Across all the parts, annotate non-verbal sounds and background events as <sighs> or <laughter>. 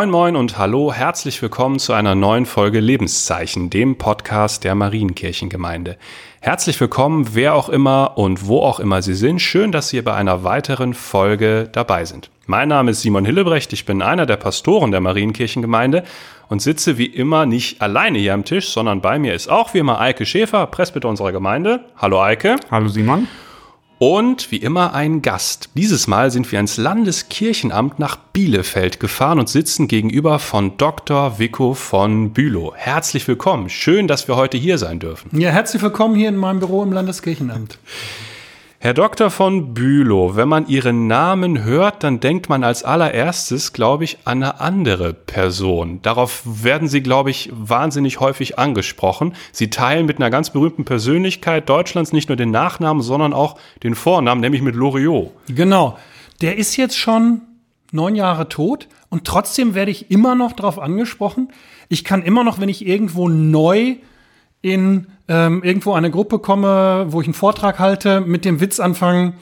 Moin moin und hallo, herzlich willkommen zu einer neuen Folge Lebenszeichen, dem Podcast der Marienkirchengemeinde. Herzlich willkommen, wer auch immer und wo auch immer Sie sind. Schön, dass Sie bei einer weiteren Folge dabei sind. Mein Name ist Simon Hillebrecht, ich bin einer der Pastoren der Marienkirchengemeinde und sitze wie immer nicht alleine hier am Tisch, sondern bei mir ist auch wie immer Eike Schäfer, Presbyter unserer Gemeinde. Hallo Eike. Hallo Simon. Und wie immer ein Gast. Dieses Mal sind wir ins Landeskirchenamt nach Bielefeld gefahren und sitzen gegenüber von Dr. Vico von Bülow. Herzlich willkommen. Schön, dass wir heute hier sein dürfen. Ja, herzlich willkommen hier in meinem Büro im Landeskirchenamt. Herr Dr. von Bülow, wenn man Ihren Namen hört, dann denkt man als allererstes, glaube ich, an eine andere Person. Darauf werden Sie, glaube ich, wahnsinnig häufig angesprochen. Sie teilen mit einer ganz berühmten Persönlichkeit Deutschlands nicht nur den Nachnamen, sondern auch den Vornamen, nämlich mit Loriot. Genau. Der ist jetzt schon neun Jahre tot und trotzdem werde ich immer noch darauf angesprochen. Ich kann immer noch, wenn ich irgendwo neu in ähm, irgendwo eine Gruppe komme, wo ich einen Vortrag halte, mit dem Witz anfangen.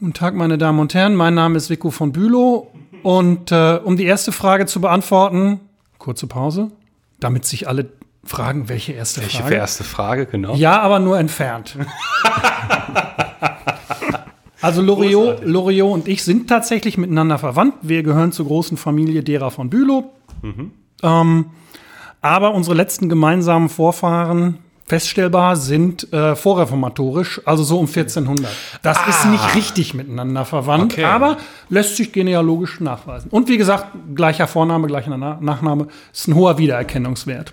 Guten Tag, meine Damen und Herren, mein Name ist Vico von Bülow und äh, um die erste Frage zu beantworten, kurze Pause, damit sich alle fragen, welche erste welche Frage. Welche erste Frage, genau. Ja, aber nur entfernt. <laughs> also Loriot, Loriot und ich sind tatsächlich miteinander verwandt. Wir gehören zur großen Familie derer von Bülow. Mhm. Ähm, aber unsere letzten gemeinsamen Vorfahren feststellbar sind äh, vorreformatorisch, also so um 1400. Das ah. ist nicht richtig miteinander verwandt, okay. aber lässt sich genealogisch nachweisen. Und wie gesagt, gleicher Vorname, gleicher Nachname ist ein hoher Wiedererkennungswert.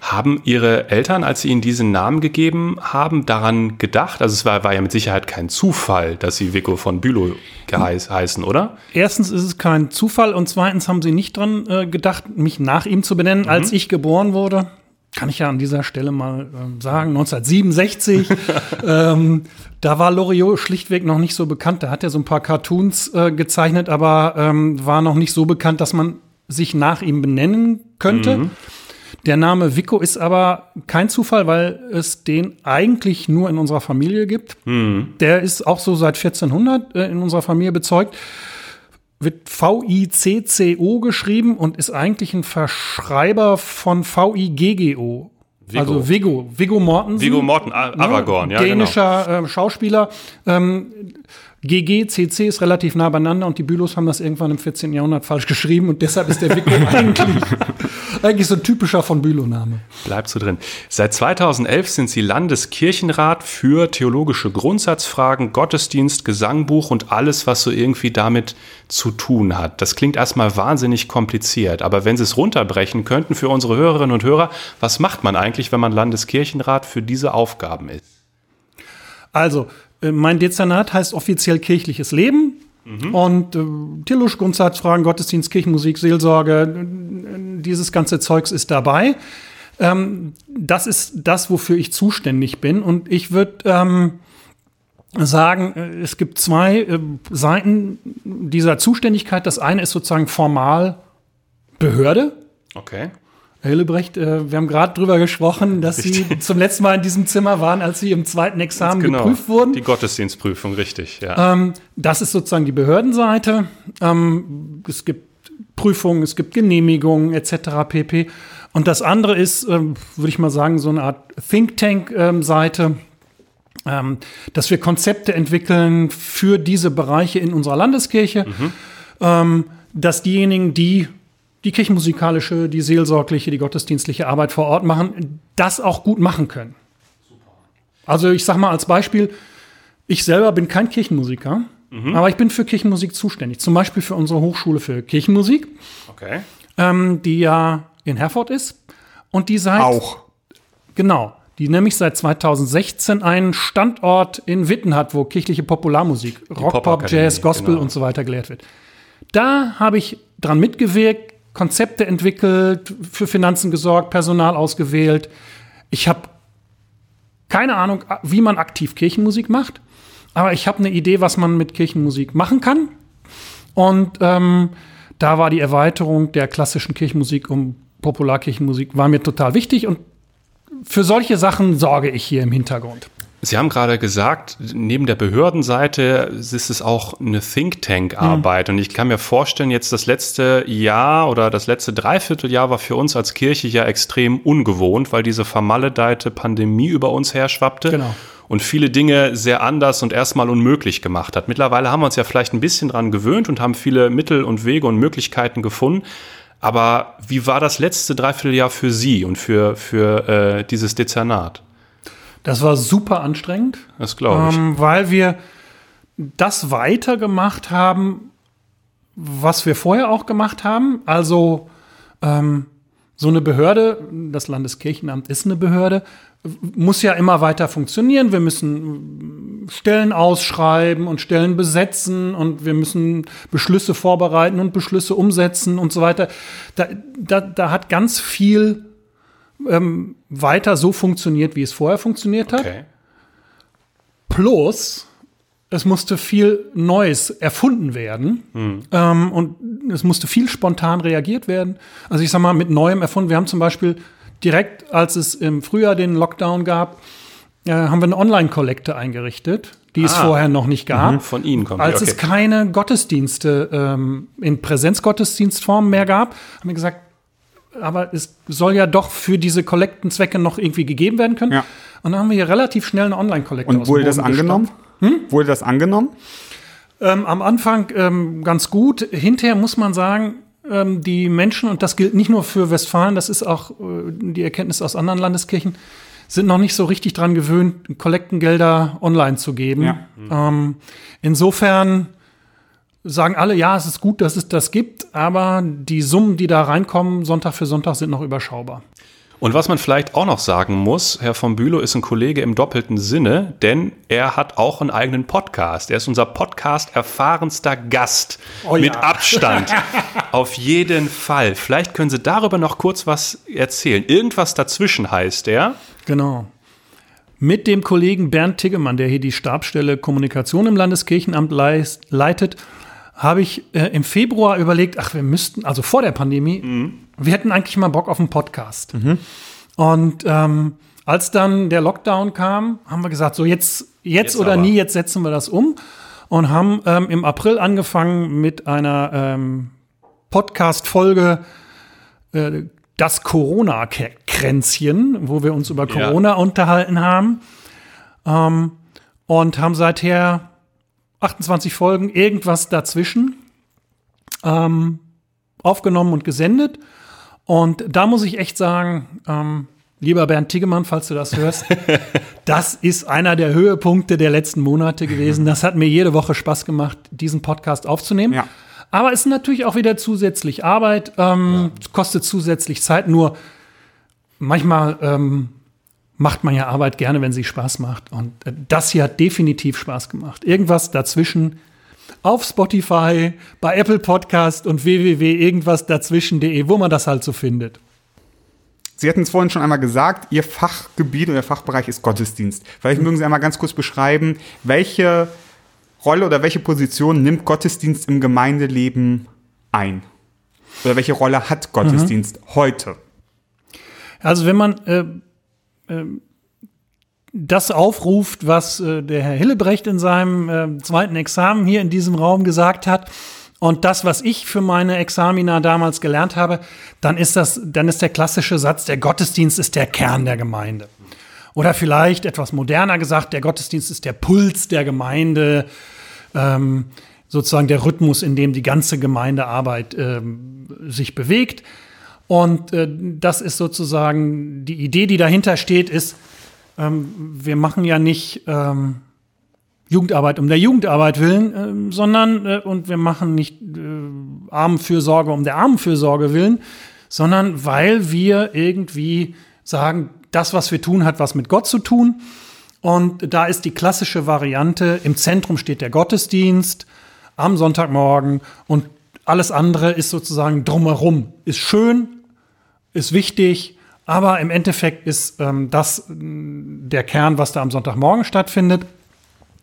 Haben Ihre Eltern, als Sie Ihnen diesen Namen gegeben haben, daran gedacht? Also es war, war ja mit Sicherheit kein Zufall, dass Sie Vico von Bülow geheiß, heißen, oder? Erstens ist es kein Zufall und zweitens haben Sie nicht dran äh, gedacht, mich nach ihm zu benennen, mhm. als ich geboren wurde kann ich ja an dieser Stelle mal ähm, sagen, 1967, <laughs> ähm, da war Loriot schlichtweg noch nicht so bekannt. Da hat er so ein paar Cartoons äh, gezeichnet, aber ähm, war noch nicht so bekannt, dass man sich nach ihm benennen könnte. Mhm. Der Name Vico ist aber kein Zufall, weil es den eigentlich nur in unserer Familie gibt. Mhm. Der ist auch so seit 1400 äh, in unserer Familie bezeugt wird V-I-C-C-O geschrieben und ist eigentlich ein Verschreiber von V-I-G-G-O. Vigo. Also Vigo, Vigo Mortensen. Vigo Morten, Aragorn, ne? ja, Dänischer genau. äh, Schauspieler. Ähm, GG, CC ist relativ nah beieinander und die Bülows haben das irgendwann im 14. Jahrhundert falsch geschrieben und deshalb ist der Vico <laughs> eigentlich, eigentlich so ein typischer von Bülow-Name. Bleibt so drin. Seit 2011 sind Sie Landeskirchenrat für theologische Grundsatzfragen, Gottesdienst, Gesangbuch und alles, was so irgendwie damit zu tun hat. Das klingt erstmal wahnsinnig kompliziert, aber wenn Sie es runterbrechen könnten für unsere Hörerinnen und Hörer, was macht man eigentlich, wenn man Landeskirchenrat für diese Aufgaben ist? Also, äh, mein Dezernat heißt offiziell kirchliches Leben. Mhm. Und äh, theologische Grundsatzfragen, Gottesdienst, Kirchenmusik, Seelsorge, dieses ganze Zeugs ist dabei. Ähm, das ist das, wofür ich zuständig bin. Und ich würde ähm, sagen, äh, es gibt zwei äh, Seiten dieser Zuständigkeit. Das eine ist sozusagen formal Behörde. Okay. Herr Hillebrecht, äh, wir haben gerade drüber gesprochen, dass richtig. Sie zum letzten Mal in diesem Zimmer waren, als Sie im zweiten Examen genau. geprüft wurden. Die Gottesdienstprüfung, richtig, ja. Ähm, das ist sozusagen die Behördenseite. Ähm, es gibt Prüfungen, es gibt Genehmigungen etc. pp. Und das andere ist, ähm, würde ich mal sagen, so eine Art Think Tank-Seite, dass wir Konzepte entwickeln für diese Bereiche in unserer Landeskirche, mhm. Dass diejenigen, die die kirchenmusikalische, die seelsorgliche, die gottesdienstliche Arbeit vor Ort machen, das auch gut machen können. Also ich sage mal als Beispiel, ich selber bin kein Kirchenmusiker, mhm. aber ich bin für Kirchenmusik zuständig. Zum Beispiel für unsere Hochschule für Kirchenmusik, okay. ähm, die ja in Herford ist und die seit auch genau, die nämlich seit 2016 einen Standort in Witten hat, wo kirchliche Popularmusik, Rock, Pop, Jazz, Gospel genau. und so weiter gelehrt wird. Da habe ich dran mitgewirkt, Konzepte entwickelt, für Finanzen gesorgt, Personal ausgewählt. Ich habe keine Ahnung, wie man aktiv Kirchenmusik macht, aber ich habe eine Idee, was man mit Kirchenmusik machen kann. Und ähm, da war die Erweiterung der klassischen Kirchenmusik um Popularkirchenmusik war mir total wichtig und für solche Sachen sorge ich hier im Hintergrund. Sie haben gerade gesagt, neben der Behördenseite ist es auch eine Think Tank-Arbeit. Mhm. Und ich kann mir vorstellen, jetzt das letzte Jahr oder das letzte Dreivierteljahr war für uns als Kirche ja extrem ungewohnt, weil diese vermaledeite Pandemie über uns herschwappte. Genau. Und viele Dinge sehr anders und erstmal unmöglich gemacht hat. Mittlerweile haben wir uns ja vielleicht ein bisschen dran gewöhnt und haben viele Mittel und Wege und Möglichkeiten gefunden. Aber wie war das letzte Dreivierteljahr für Sie und für, für äh, dieses Dezernat? Das war super anstrengend. Das glaube ich. Ähm, weil wir das weitergemacht haben, was wir vorher auch gemacht haben. Also ähm, so eine Behörde, das Landeskirchenamt ist eine Behörde, muss ja immer weiter funktionieren. Wir müssen Stellen ausschreiben und Stellen besetzen und wir müssen Beschlüsse vorbereiten und Beschlüsse umsetzen und so weiter. Da, da, da hat ganz viel ähm, weiter so funktioniert, wie es vorher funktioniert hat. Okay. Plus, es musste viel Neues erfunden werden hm. ähm, und es musste viel spontan reagiert werden. Also ich sag mal, mit Neuem erfunden. Wir haben zum Beispiel direkt, als es im Frühjahr den Lockdown gab, äh, haben wir eine Online-Kollekte eingerichtet, die ah. es vorher noch nicht gab. Mhm, von Ihnen kommt Als okay. es keine Gottesdienste ähm, in Präsenzgottesdienstform mehr gab, haben wir gesagt, aber es soll ja doch für diese Kollektenzwecke noch irgendwie gegeben werden können. Ja. Und dann haben wir hier relativ schnell eine Online-Kollekte. Und wurde das angenommen? Hm? Wurde das angenommen? Ähm, am Anfang ähm, ganz gut. Hinterher muss man sagen, ähm, die Menschen, und das gilt nicht nur für Westfalen, das ist auch äh, die Erkenntnis aus anderen Landeskirchen, sind noch nicht so richtig dran gewöhnt, Kollektengelder online zu geben. Ja. Mhm. insofern sagen alle, ja, es ist gut, dass es das gibt, aber die Summen, die da reinkommen, Sonntag für Sonntag, sind noch überschaubar. Und was man vielleicht auch noch sagen muss, Herr von Bülow ist ein Kollege im doppelten Sinne, denn er hat auch einen eigenen Podcast. Er ist unser Podcast erfahrenster Gast oh ja. mit Abstand. <laughs> Auf jeden Fall. Vielleicht können Sie darüber noch kurz was erzählen. Irgendwas dazwischen heißt er. Genau. Mit dem Kollegen Bernd Tiggemann, der hier die Stabstelle Kommunikation im Landeskirchenamt leitet habe ich äh, im Februar überlegt, ach, wir müssten, also vor der Pandemie, mhm. wir hätten eigentlich mal Bock auf einen Podcast. Mhm. Und ähm, als dann der Lockdown kam, haben wir gesagt, so jetzt, jetzt, jetzt oder aber. nie, jetzt setzen wir das um und haben ähm, im April angefangen mit einer ähm, Podcast-Folge äh, Das Corona-Kränzchen, wo wir uns über Corona ja. unterhalten haben ähm, und haben seither 28 Folgen, irgendwas dazwischen, ähm, aufgenommen und gesendet. Und da muss ich echt sagen, ähm, lieber Bernd Tiggemann, falls du das hörst, <laughs> das ist einer der Höhepunkte der letzten Monate gewesen. Das hat mir jede Woche Spaß gemacht, diesen Podcast aufzunehmen. Ja. Aber es ist natürlich auch wieder zusätzlich Arbeit, ähm, ja. kostet zusätzlich Zeit. Nur manchmal ähm, macht man ja Arbeit gerne, wenn sie Spaß macht. Und äh, das hier hat definitiv Spaß gemacht. Irgendwas dazwischen auf Spotify, bei Apple Podcast und www.irgendwasdazwischen.de, wo man das halt so findet. Sie hatten es vorhin schon einmal gesagt, Ihr Fachgebiet und Ihr Fachbereich ist Gottesdienst. Vielleicht mögen Sie einmal ganz kurz beschreiben, welche Rolle oder welche Position nimmt Gottesdienst im Gemeindeleben ein? Oder welche Rolle hat Gottesdienst mhm. heute? Also wenn man äh, ähm, das aufruft, was äh, der Herr Hillebrecht in seinem äh, zweiten Examen hier in diesem Raum gesagt hat, und das, was ich für meine Examina damals gelernt habe, dann ist das, dann ist der klassische Satz, der Gottesdienst ist der Kern der Gemeinde. Oder vielleicht etwas moderner gesagt, der Gottesdienst ist der Puls der Gemeinde, ähm, sozusagen der Rhythmus, in dem die ganze Gemeindearbeit ähm, sich bewegt. Und äh, das ist sozusagen die Idee, die dahinter steht, ist, ähm, wir machen ja nicht ähm, Jugendarbeit um der Jugendarbeit willen, äh, sondern äh, und wir machen nicht äh, Armenfürsorge um der Armenfürsorge willen, sondern weil wir irgendwie sagen, das, was wir tun, hat was mit Gott zu tun. Und da ist die klassische Variante, im Zentrum steht der Gottesdienst am Sonntagmorgen und alles andere ist sozusagen drumherum. Ist schön, ist wichtig, aber im Endeffekt ist ähm, das der Kern, was da am Sonntagmorgen stattfindet.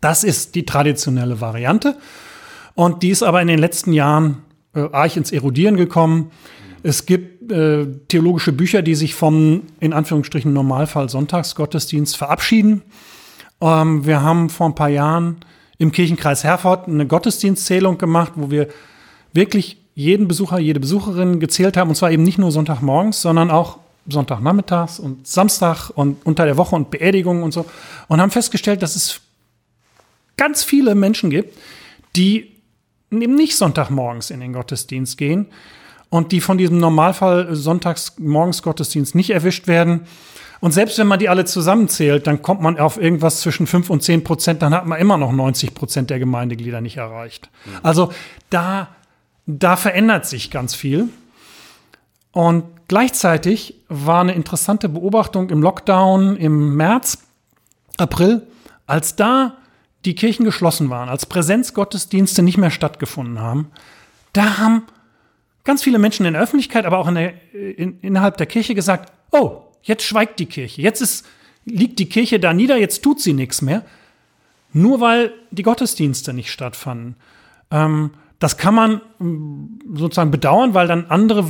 Das ist die traditionelle Variante. Und die ist aber in den letzten Jahren äh, arg ins Erodieren gekommen. Es gibt äh, theologische Bücher, die sich vom, in Anführungsstrichen, Normalfall Sonntagsgottesdienst verabschieden Ähm, wir haben vor ein paar Jahren im Kirchenkreis Herford eine Gottesdienstzählung gemacht, wo wir wirklich jeden Besucher, jede Besucherin gezählt haben. Und zwar eben nicht nur Sonntagmorgens, sondern auch Sonntagnachmittags und Samstag und unter der Woche und Beerdigungen und so. Und haben festgestellt, dass es ganz viele Menschen gibt, die eben nicht Sonntagmorgens in den Gottesdienst gehen und die von diesem Normalfall Sonntagsmorgens Gottesdienst nicht erwischt werden. Und selbst wenn man die alle zusammenzählt, dann kommt man auf irgendwas zwischen 5 und 10 Prozent, dann hat man immer noch 90 Prozent der Gemeindeglieder nicht erreicht. Mhm. Also da, da verändert sich ganz viel. Und gleichzeitig war eine interessante Beobachtung im Lockdown im März, April, als da die Kirchen geschlossen waren, als Präsenzgottesdienste nicht mehr stattgefunden haben, da haben ganz viele Menschen in der Öffentlichkeit, aber auch in der, in, innerhalb der Kirche gesagt, oh, jetzt schweigt die Kirche, jetzt ist, liegt die Kirche da nieder, jetzt tut sie nichts mehr, nur weil die Gottesdienste nicht stattfanden. Ähm, das kann man mm, sozusagen bedauern, weil dann andere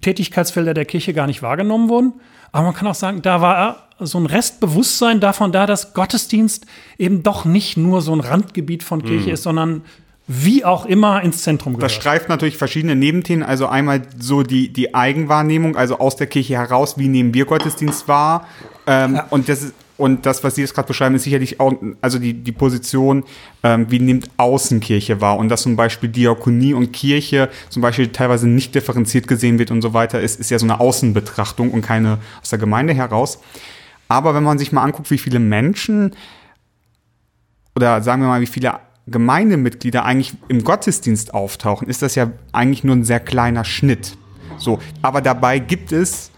Tätigkeitsfelder der Kirche gar nicht wahrgenommen wurden. Aber man kann auch sagen, da war so ein Restbewusstsein davon da, dass Gottesdienst eben doch nicht nur so ein Randgebiet von Kirche mhm. ist, sondern wie auch immer ins Zentrum gehört. Das streift natürlich verschiedene Nebenthemen. Also einmal so die, die Eigenwahrnehmung, also aus der Kirche heraus, wie nehmen wir Gottesdienst wahr? Ähm, ja. Und das ist und das, was Sie jetzt gerade beschreiben, ist sicherlich auch, also die, die Position, ähm, wie nimmt Außenkirche wahr und dass zum Beispiel Diakonie und Kirche zum Beispiel teilweise nicht differenziert gesehen wird und so weiter, ist, ist ja so eine Außenbetrachtung und keine aus der Gemeinde heraus. Aber wenn man sich mal anguckt, wie viele Menschen oder sagen wir mal, wie viele Gemeindemitglieder eigentlich im Gottesdienst auftauchen, ist das ja eigentlich nur ein sehr kleiner Schnitt. So, aber dabei gibt es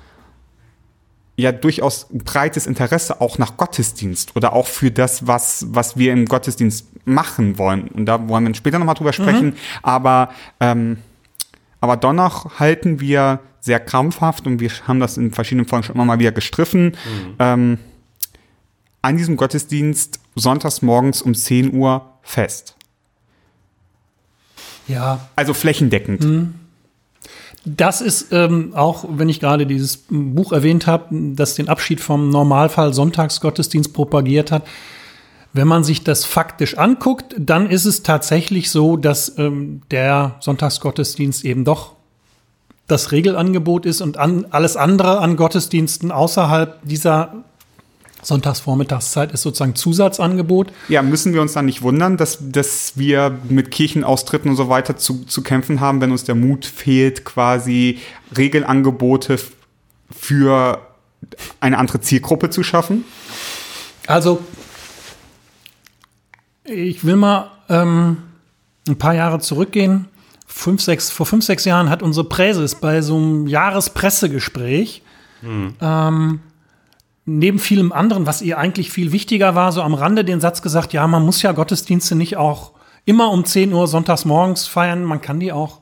ja durchaus breites Interesse auch nach Gottesdienst oder auch für das, was, was wir im Gottesdienst machen wollen. Und da wollen wir später nochmal drüber sprechen. Mhm. Aber, ähm, aber dennoch halten wir sehr krampfhaft und wir haben das in verschiedenen Folgen schon immer mal wieder gestriffen. Mhm. Ähm, an diesem Gottesdienst sonntags morgens um 10 Uhr fest. Ja. Also flächendeckend. Mhm. Das ist ähm, auch, wenn ich gerade dieses Buch erwähnt habe, das den Abschied vom Normalfall Sonntagsgottesdienst propagiert hat. Wenn man sich das faktisch anguckt, dann ist es tatsächlich so, dass ähm, der Sonntagsgottesdienst eben doch das Regelangebot ist und an, alles andere an Gottesdiensten außerhalb dieser Sonntagsvormittagszeit ist sozusagen Zusatzangebot. Ja, müssen wir uns dann nicht wundern, dass, dass wir mit Kirchenaustritten und so weiter zu, zu kämpfen haben, wenn uns der Mut fehlt, quasi Regelangebote für eine andere Zielgruppe zu schaffen? Also, ich will mal ähm, ein paar Jahre zurückgehen. Fünf, sechs, vor fünf, sechs Jahren hat unsere Präses bei so einem Jahrespräsegespräch hm. ähm, neben vielem anderen, was ihr eigentlich viel wichtiger war, so am Rande den Satz gesagt, ja, man muss ja Gottesdienste nicht auch immer um 10 Uhr sonntags morgens feiern, man kann die auch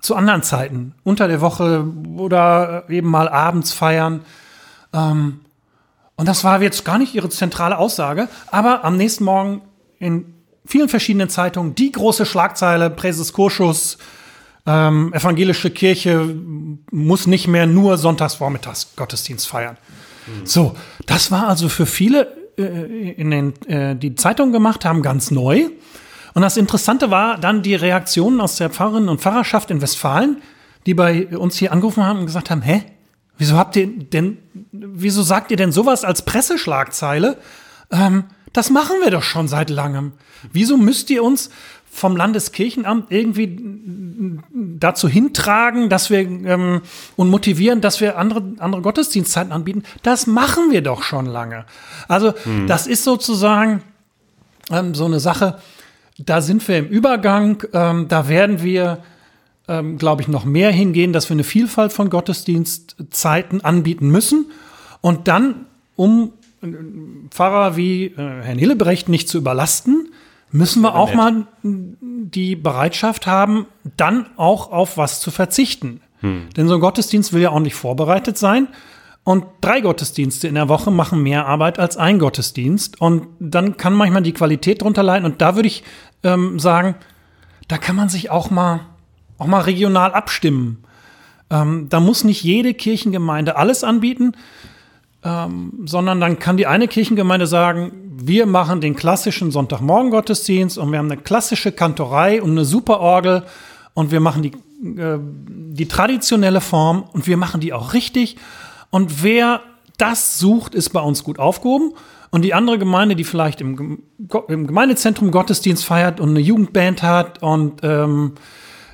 zu anderen Zeiten, unter der Woche oder eben mal abends feiern. Ähm, und das war jetzt gar nicht ihre zentrale Aussage, aber am nächsten Morgen in vielen verschiedenen Zeitungen die große Schlagzeile, Präses Kurschus, ähm, evangelische Kirche muss nicht mehr nur sonntags vormittags Gottesdienst feiern. So, das war also für viele äh, in den, äh, die Zeitung gemacht haben, ganz neu. Und das Interessante war dann die Reaktionen aus der Pfarrerinnen und Pfarrerschaft in Westfalen, die bei uns hier angerufen haben und gesagt haben, hä, wieso habt ihr denn, wieso sagt ihr denn sowas als Presseschlagzeile? Ähm, das machen wir doch schon seit langem. Wieso müsst ihr uns vom Landeskirchenamt irgendwie dazu hintragen, dass wir ähm, und motivieren, dass wir andere, andere Gottesdienstzeiten anbieten. Das machen wir doch schon lange. Also hm. das ist sozusagen ähm, so eine Sache, da sind wir im Übergang, ähm, da werden wir, ähm, glaube ich, noch mehr hingehen, dass wir eine Vielfalt von Gottesdienstzeiten anbieten müssen. Und dann, um äh, Pfarrer wie äh, Herrn Hillebrecht nicht zu überlasten, müssen wir auch nett. mal die Bereitschaft haben, dann auch auf was zu verzichten. Hm. Denn so ein Gottesdienst will ja auch nicht vorbereitet sein. Und drei Gottesdienste in der Woche machen mehr Arbeit als ein Gottesdienst. Und dann kann manchmal die Qualität drunter leiden. Und da würde ich ähm, sagen, da kann man sich auch mal, auch mal regional abstimmen. Ähm, da muss nicht jede Kirchengemeinde alles anbieten. Ähm, sondern dann kann die eine Kirchengemeinde sagen, wir machen den klassischen Sonntagmorgen-Gottesdienst und wir haben eine klassische Kantorei und eine super Orgel und wir machen die, äh, die traditionelle Form und wir machen die auch richtig. Und wer das sucht, ist bei uns gut aufgehoben. Und die andere Gemeinde, die vielleicht im, im Gemeindezentrum Gottesdienst feiert und eine Jugendband hat und ähm,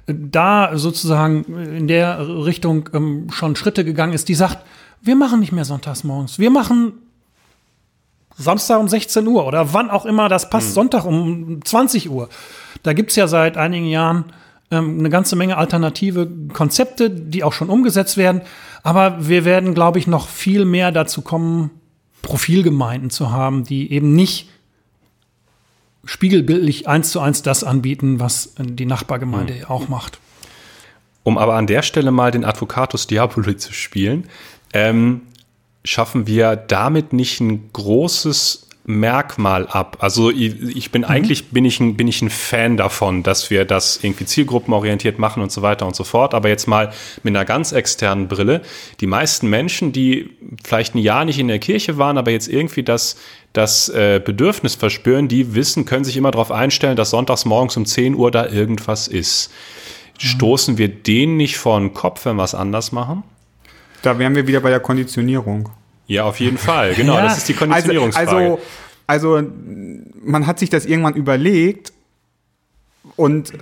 da sozusagen in der Richtung ähm, schon Schritte gegangen ist, die sagt, wir machen nicht mehr sonntags morgens, wir machen Samstag um 16 Uhr oder wann auch immer das passt, mhm. Sonntag um 20 Uhr. Da gibt es ja seit einigen Jahren ähm, eine ganze Menge alternative Konzepte, die auch schon umgesetzt werden. Aber wir werden, glaube ich, noch viel mehr dazu kommen, Profilgemeinden zu haben, die eben nicht spiegelbildlich eins zu eins das anbieten, was die Nachbargemeinde mhm. auch macht. Um aber an der Stelle mal den Advocatus Diaboli zu spielen, ähm, schaffen wir damit nicht ein großes Merkmal ab. Also ich, ich bin mhm. eigentlich bin ich, ein, bin ich ein Fan davon, dass wir das irgendwie zielgruppenorientiert machen und so weiter und so fort. Aber jetzt mal mit einer ganz externen Brille. Die meisten Menschen, die vielleicht ein Jahr nicht in der Kirche waren, aber jetzt irgendwie das, das äh, Bedürfnis verspüren, die wissen, können sich immer darauf einstellen, dass sonntags morgens um 10 Uhr da irgendwas ist. Mhm. Stoßen wir denen nicht vor den Kopf, wenn wir es anders machen? Da wären wir wieder bei der Konditionierung. Ja, auf jeden Fall. Genau, ja. das ist die Konditionierungsfrage. Also, also, also, man hat sich das irgendwann überlegt und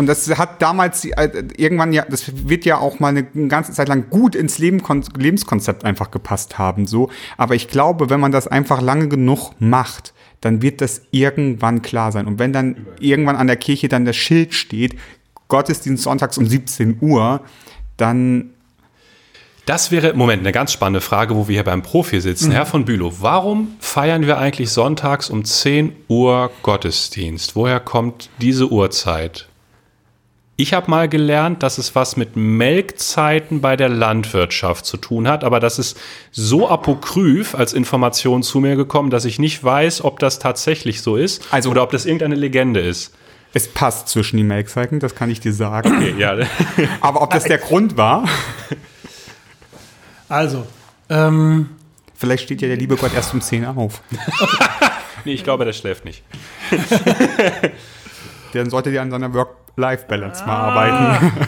und das hat damals äh, irgendwann ja, das wird ja auch mal eine, ganze Zeit lang gut ins Leben, Lebenskonzept einfach gepasst haben, so. Aber ich glaube, wenn man das einfach lange genug macht, dann wird das irgendwann klar sein. Und wenn dann irgendwann an der Kirche dann das Schild steht, Gottesdienst sonntags um 17 Uhr, dann das wäre, Moment, eine ganz spannende Frage, wo wir hier beim Profi sitzen. Mhm. Herr von Bülow, warum feiern wir eigentlich sonntags um 10 Uhr Gottesdienst? Woher kommt diese Uhrzeit? Ich habe mal gelernt, dass es was mit Melkzeiten bei der Landwirtschaft zu tun hat, aber das ist so apokryph als Information zu mir gekommen, dass ich nicht weiß, ob das tatsächlich so ist also, oder ob das irgendeine Legende ist. Es passt zwischen die Melkzeiten, das kann ich dir sagen. Okay, ja. aber ob das der Grund war? <laughs> Also, ähm, Vielleicht steht ja der liebe Gott erst um 10 auf. <laughs> nee, ich glaube, der schläft nicht. <laughs> Dann sollte der an seiner Work-Life-Balance ah. mal arbeiten. <laughs>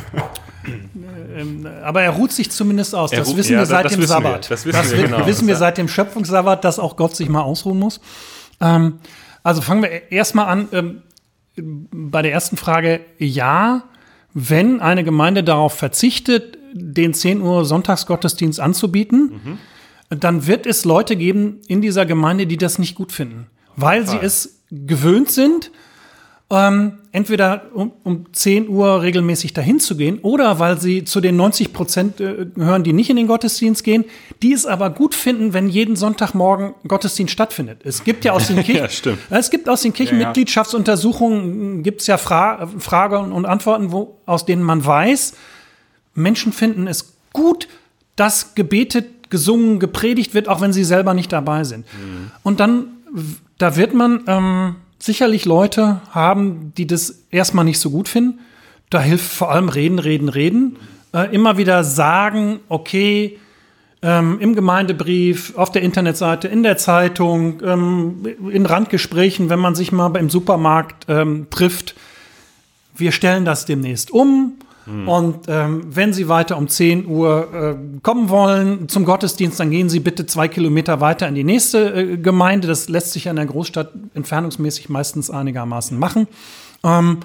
Ähm, aber er ruht sich zumindest aus. Das wissen ja, wir seit dem Sabbat. Wir. Das wissen, das wir, genau. wissen wir seit dem Schöpfungssabbat, dass auch Gott sich mal ausruhen muss. Ähm, also fangen wir erstmal an. Ähm, bei der ersten Frage, ja, wenn eine Gemeinde darauf verzichtet, den 10 Uhr Sonntagsgottesdienst anzubieten, mhm. dann wird es Leute geben in dieser Gemeinde, die das nicht gut finden, weil sie es gewöhnt sind, ähm, entweder um, um 10 Uhr regelmäßig dahin zu gehen oder weil sie zu den 90 Prozent äh, gehören, die nicht in den Gottesdienst gehen, die es aber gut finden, wenn jeden Sonntagmorgen Gottesdienst stattfindet. Es gibt ja aus den <laughs> Kirchen, ja, es gibt aus den Kirchenmitgliedschaftsuntersuchungen ja, gibt es ja Fra Fragen und Antworten, wo, aus denen man weiß, Menschen finden es gut, dass gebetet, gesungen, gepredigt wird, auch wenn sie selber nicht dabei sind. Mhm. Und dann, da wird man ähm, sicherlich Leute haben, die das erstmal nicht so gut finden. Da hilft vor allem reden, reden, reden. Äh, immer wieder sagen, okay, ähm, im Gemeindebrief, auf der Internetseite, in der Zeitung, ähm, in Randgesprächen, wenn man sich mal im Supermarkt ähm, trifft. Wir stellen das demnächst um Mhm. Und ähm, wenn Sie weiter um 10 Uhr äh, kommen wollen zum Gottesdienst, dann gehen Sie bitte zwei Kilometer weiter in die nächste äh, Gemeinde. Das lässt sich in der Großstadt entfernungsmäßig meistens einigermaßen machen. Ähm,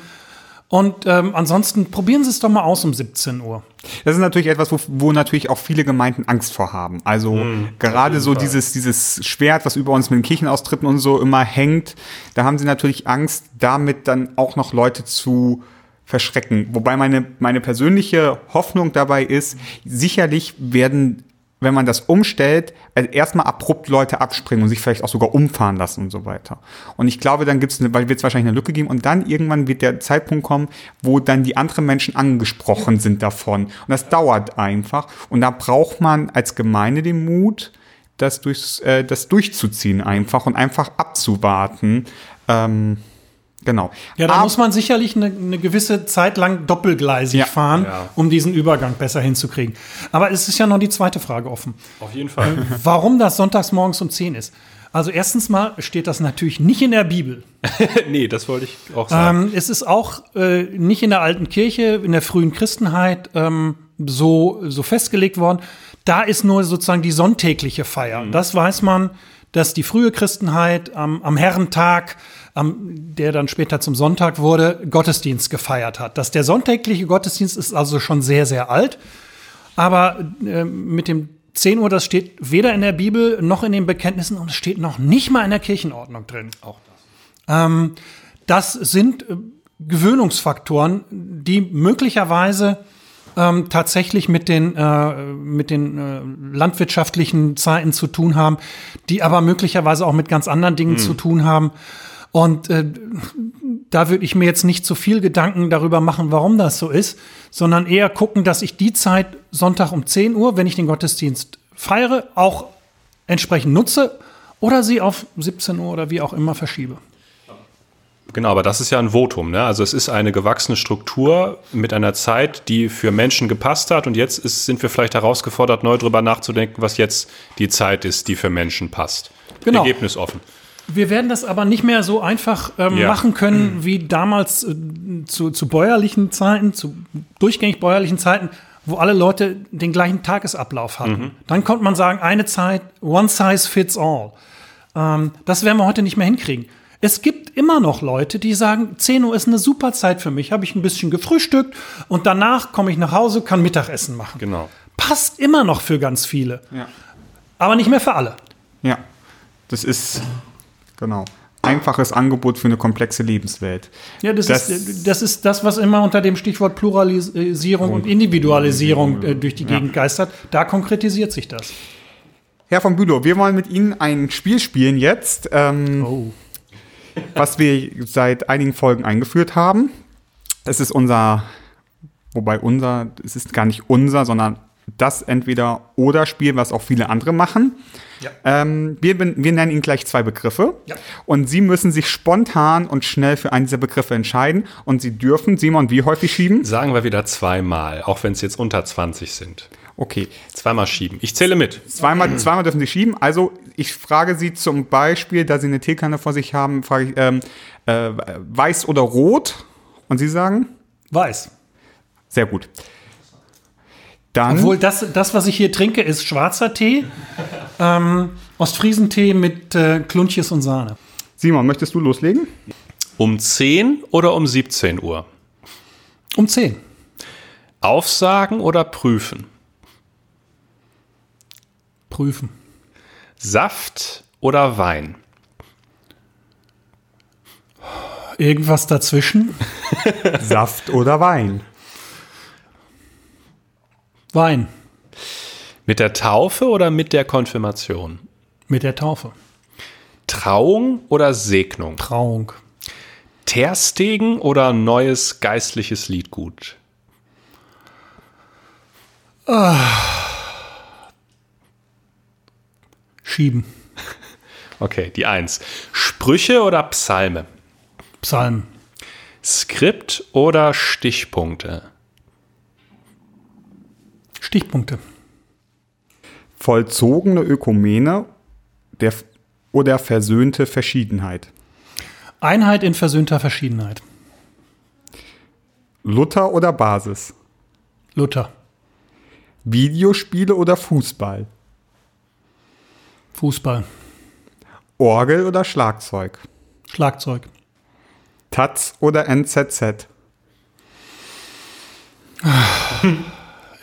und ähm, ansonsten probieren Sie es doch mal aus um 17 Uhr. Das ist natürlich etwas, wo, wo natürlich auch viele Gemeinden Angst vor haben. Also mhm, gerade so dieses, dieses Schwert, was über uns mit den Kirchenaustritten und so immer hängt, da haben sie natürlich Angst, damit dann auch noch Leute zu verschrecken. Wobei meine, meine persönliche Hoffnung dabei ist, sicherlich werden, wenn man das umstellt, also erstmal abrupt Leute abspringen und sich vielleicht auch sogar umfahren lassen und so weiter. Und ich glaube, dann gibt's, wird es wahrscheinlich eine Lücke geben und dann irgendwann wird der Zeitpunkt kommen, wo dann die anderen Menschen angesprochen sind davon. Und das dauert einfach. Und da braucht man als Gemeinde den Mut, das, durchs, äh, das durchzuziehen einfach und einfach abzuwarten. Ähm, Genau. Ja, da Ab- muss man sicherlich eine, eine gewisse Zeit lang doppelgleisig Ja. fahren, Ja. um diesen Übergang besser hinzukriegen. Aber es ist ja noch die zweite Frage offen. Auf jeden Fall. Warum das sonntags morgens um 10 ist? Also erstens mal steht das natürlich nicht in der Bibel. <laughs> nee, das wollte ich auch sagen. Ähm, es ist auch äh, nicht in der alten Kirche, in der frühen Christenheit ähm, so, so festgelegt worden. Da ist nur sozusagen die sonntägliche Feier. Das weiß man, dass die frühe Christenheit am, am Herrentag, am, der dann später zum Sonntag wurde, Gottesdienst gefeiert hat. Dass der sonntägliche Gottesdienst ist also schon sehr, sehr alt. Aber äh, mit dem 10 Uhr, das steht weder in der Bibel noch in den Bekenntnissen und es steht noch nicht mal in der Kirchenordnung drin. auch das. Ähm, das sind äh, Gewöhnungsfaktoren, die möglicherweise ähm, tatsächlich mit den, äh, mit den äh, landwirtschaftlichen Zeiten zu tun haben, die aber möglicherweise auch mit ganz anderen Dingen zu tun haben. Und äh, da würde ich mir jetzt nicht zu viel Gedanken darüber machen, warum das so ist, sondern eher gucken, dass ich die Zeit Sonntag um 10 Uhr, wenn ich den Gottesdienst feiere, auch entsprechend nutze oder sie auf 17 Uhr oder wie auch immer verschiebe. Genau, aber das ist ja ein Votum. Ne? Also es ist eine gewachsene Struktur mit einer Zeit, die für Menschen gepasst hat. Und jetzt ist, sind wir vielleicht herausgefordert, neu drüber nachzudenken, was jetzt die Zeit ist, die für Menschen passt. Genau. Ergebnis offen. Wir werden das aber nicht mehr so einfach ähm, Ja. machen können wie damals äh, zu, zu bäuerlichen Zeiten, zu durchgängig bäuerlichen Zeiten, wo alle Leute den gleichen Tagesablauf hatten. Dann konnte man sagen, eine Zeit, one size fits all. Ähm, das werden wir heute nicht mehr hinkriegen. Es gibt immer noch Leute, die sagen, 10 Uhr ist eine super Zeit für mich. Habe ich ein bisschen gefrühstückt und danach komme ich nach Hause, kann Mittagessen machen. Genau. Passt immer noch für ganz viele, Ja. aber nicht mehr für alle. Ja, das ist genau einfaches Angebot für eine komplexe Lebenswelt. Ja, das, Das- ist, das ist das, was immer unter dem Stichwort Pluralisierung und Individualisierung äh, durch die Gegend geistert. Da konkretisiert sich das. Herr von Bülow, wir wollen mit Ihnen ein Spiel spielen jetzt, ähm, Oh. Was wir seit einigen Folgen eingeführt haben. Es ist unser, wobei unser, es ist gar nicht unser, sondern das Entweder-Oder-Spiel, was auch viele andere machen. Ja. Ähm, wir, wir nennen Ihnen gleich zwei Begriffe Ja. und Sie müssen sich spontan und schnell für einen dieser Begriffe entscheiden und Sie dürfen, Simon, wie häufig schieben? Sagen wir wieder zweimal, auch wenn es jetzt unter 20 sind. Okay, Zweimal schieben. Ich zähle mit. Zweimal, zweimal dürfen Sie schieben. Also ich frage Sie zum Beispiel, da Sie eine Teekanne vor sich haben, frage ich, ähm, äh, weiß oder rot? Und Sie sagen? Weiß. Sehr gut. Dann, Obwohl das, das, was ich hier trinke, ist schwarzer Tee, ähm, Ostfriesentee mit äh, Kluntjes und Sahne. Simon, möchtest du loslegen? Um 10 oder um 17 Uhr? Um 10. Aufsagen oder prüfen? Prüfen. Saft oder Wein? Irgendwas dazwischen? <laughs> Saft oder Wein? Wein. Mit der Taufe oder mit der Konfirmation? Mit der Taufe. Trauung oder Segnung? Trauung. Terstegen oder neues geistliches Liedgut? Schieben. <laughs> Okay, die Eins. Sprüche oder Psalme? Psalm. Skript oder Stichpunkte? Stichpunkte. Vollzogene Ökumene der, oder versöhnte Verschiedenheit? Einheit in versöhnter Verschiedenheit. Luther oder Basis? Luther. Videospiele oder Fußball? Fußball. Orgel oder Schlagzeug? Schlagzeug. Taz oder NZZ? <sighs>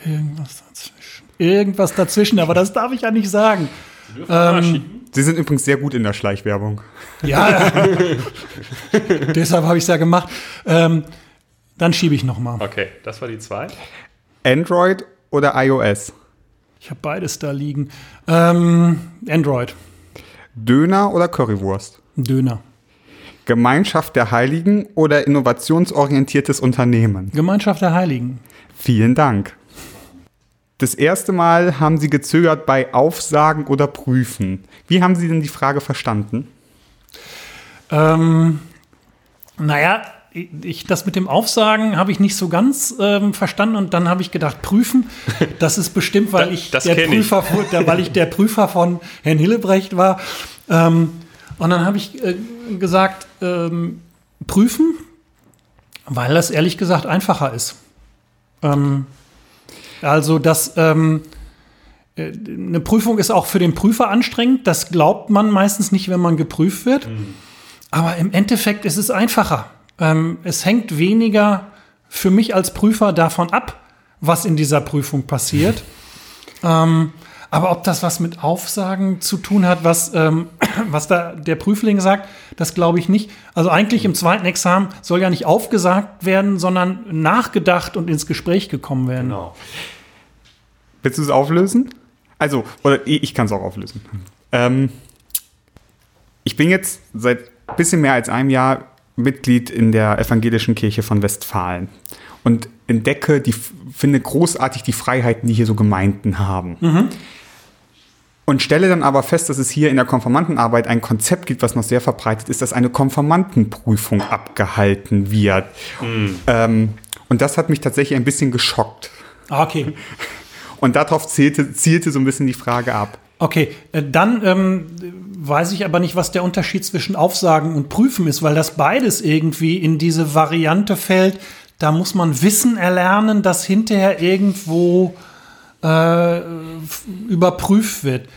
Irgendwas dazwischen. Irgendwas dazwischen, aber das darf ich ja nicht sagen. Sie sind übrigens sehr gut in der Schleichwerbung. Ja, <laughs> deshalb habe ich es ja gemacht. Ähm, dann schiebe ich noch mal. Okay, das war die zwei. Android oder iOS? Ich habe beides da liegen. Ähm, Android. Döner oder Currywurst? Döner. Gemeinschaft der Heiligen oder innovationsorientiertes Unternehmen? Gemeinschaft der Heiligen. Vielen Dank. Das erste Mal haben Sie gezögert bei Aufsagen oder Prüfen. Wie haben Sie denn die Frage verstanden? Ähm, Naja, ich, das mit dem Aufsagen habe ich nicht so ganz ähm, verstanden und dann habe ich gedacht, prüfen. Das ist bestimmt, weil <laughs> ich, Das der ich. Prüfer, von- der, weil ich der Prüfer von Herrn Hillebrecht war. Ähm, und dann habe ich äh, gesagt, ähm, prüfen, weil das ehrlich gesagt einfacher ist. Ähm, also, dass ähm, äh, eine Prüfung ist auch für den Prüfer anstrengend. Das glaubt man meistens nicht, wenn man geprüft wird. Aber im Endeffekt ist es einfacher. Ähm, es hängt weniger für mich als Prüfer davon ab, was in dieser Prüfung passiert. <laughs> ähm, aber ob das was mit Aufsagen zu tun hat, was, ähm, <clears throat> was da der Prüfling sagt, das glaube ich nicht. Also eigentlich im zweiten Examen soll ja nicht aufgesagt werden, sondern nachgedacht und ins Gespräch gekommen werden. Genau. Willst du es auflösen? Also, oder ich kann es auch auflösen. Ähm, ich bin jetzt seit ein bisschen mehr als einem Jahr Mitglied in der Evangelischen Kirche von Westfalen und entdecke, die, finde großartig die Freiheiten, die hier so Gemeinden haben. Und stelle dann aber fest, dass es hier in der Konformantenarbeit ein Konzept gibt, was noch sehr verbreitet ist, dass eine Konformantenprüfung abgehalten wird. Ähm, und das hat mich tatsächlich ein bisschen geschockt. Ah, Okay. <laughs> Und darauf zielte, zielte so ein bisschen die Frage ab. Okay, äh, dann ähm, weiß ich aber nicht, was der Unterschied zwischen Aufsagen und Prüfen ist, weil das beides irgendwie in diese Variante fällt. Da muss man Wissen erlernen, das hinterher irgendwo äh, überprüft wird.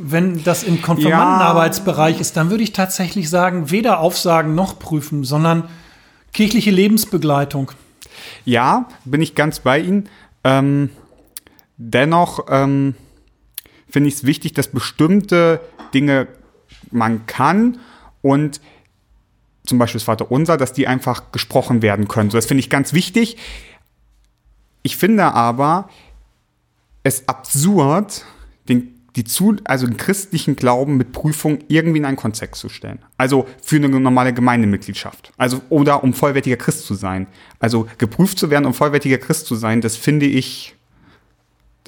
Wenn das im Konfirmandenarbeitsbereich ist, dann würde ich tatsächlich sagen, weder Aufsagen noch Prüfen, sondern kirchliche Lebensbegleitung. Ja, bin ich ganz bei Ihnen. Ähm, dennoch ähm, finde ich es wichtig, dass bestimmte Dinge man kann und zum Beispiel das Vaterunser, dass die einfach gesprochen werden können. So, das finde ich ganz wichtig. Ich finde aber es absurd, den, die zu, also den christlichen Glauben mit Prüfung irgendwie in einen Kontext zu stellen. Also für eine normale Gemeindemitgliedschaft. Also oder um vollwertiger Christ zu sein. Also geprüft zu werden, um vollwertiger Christ zu sein, das finde ich,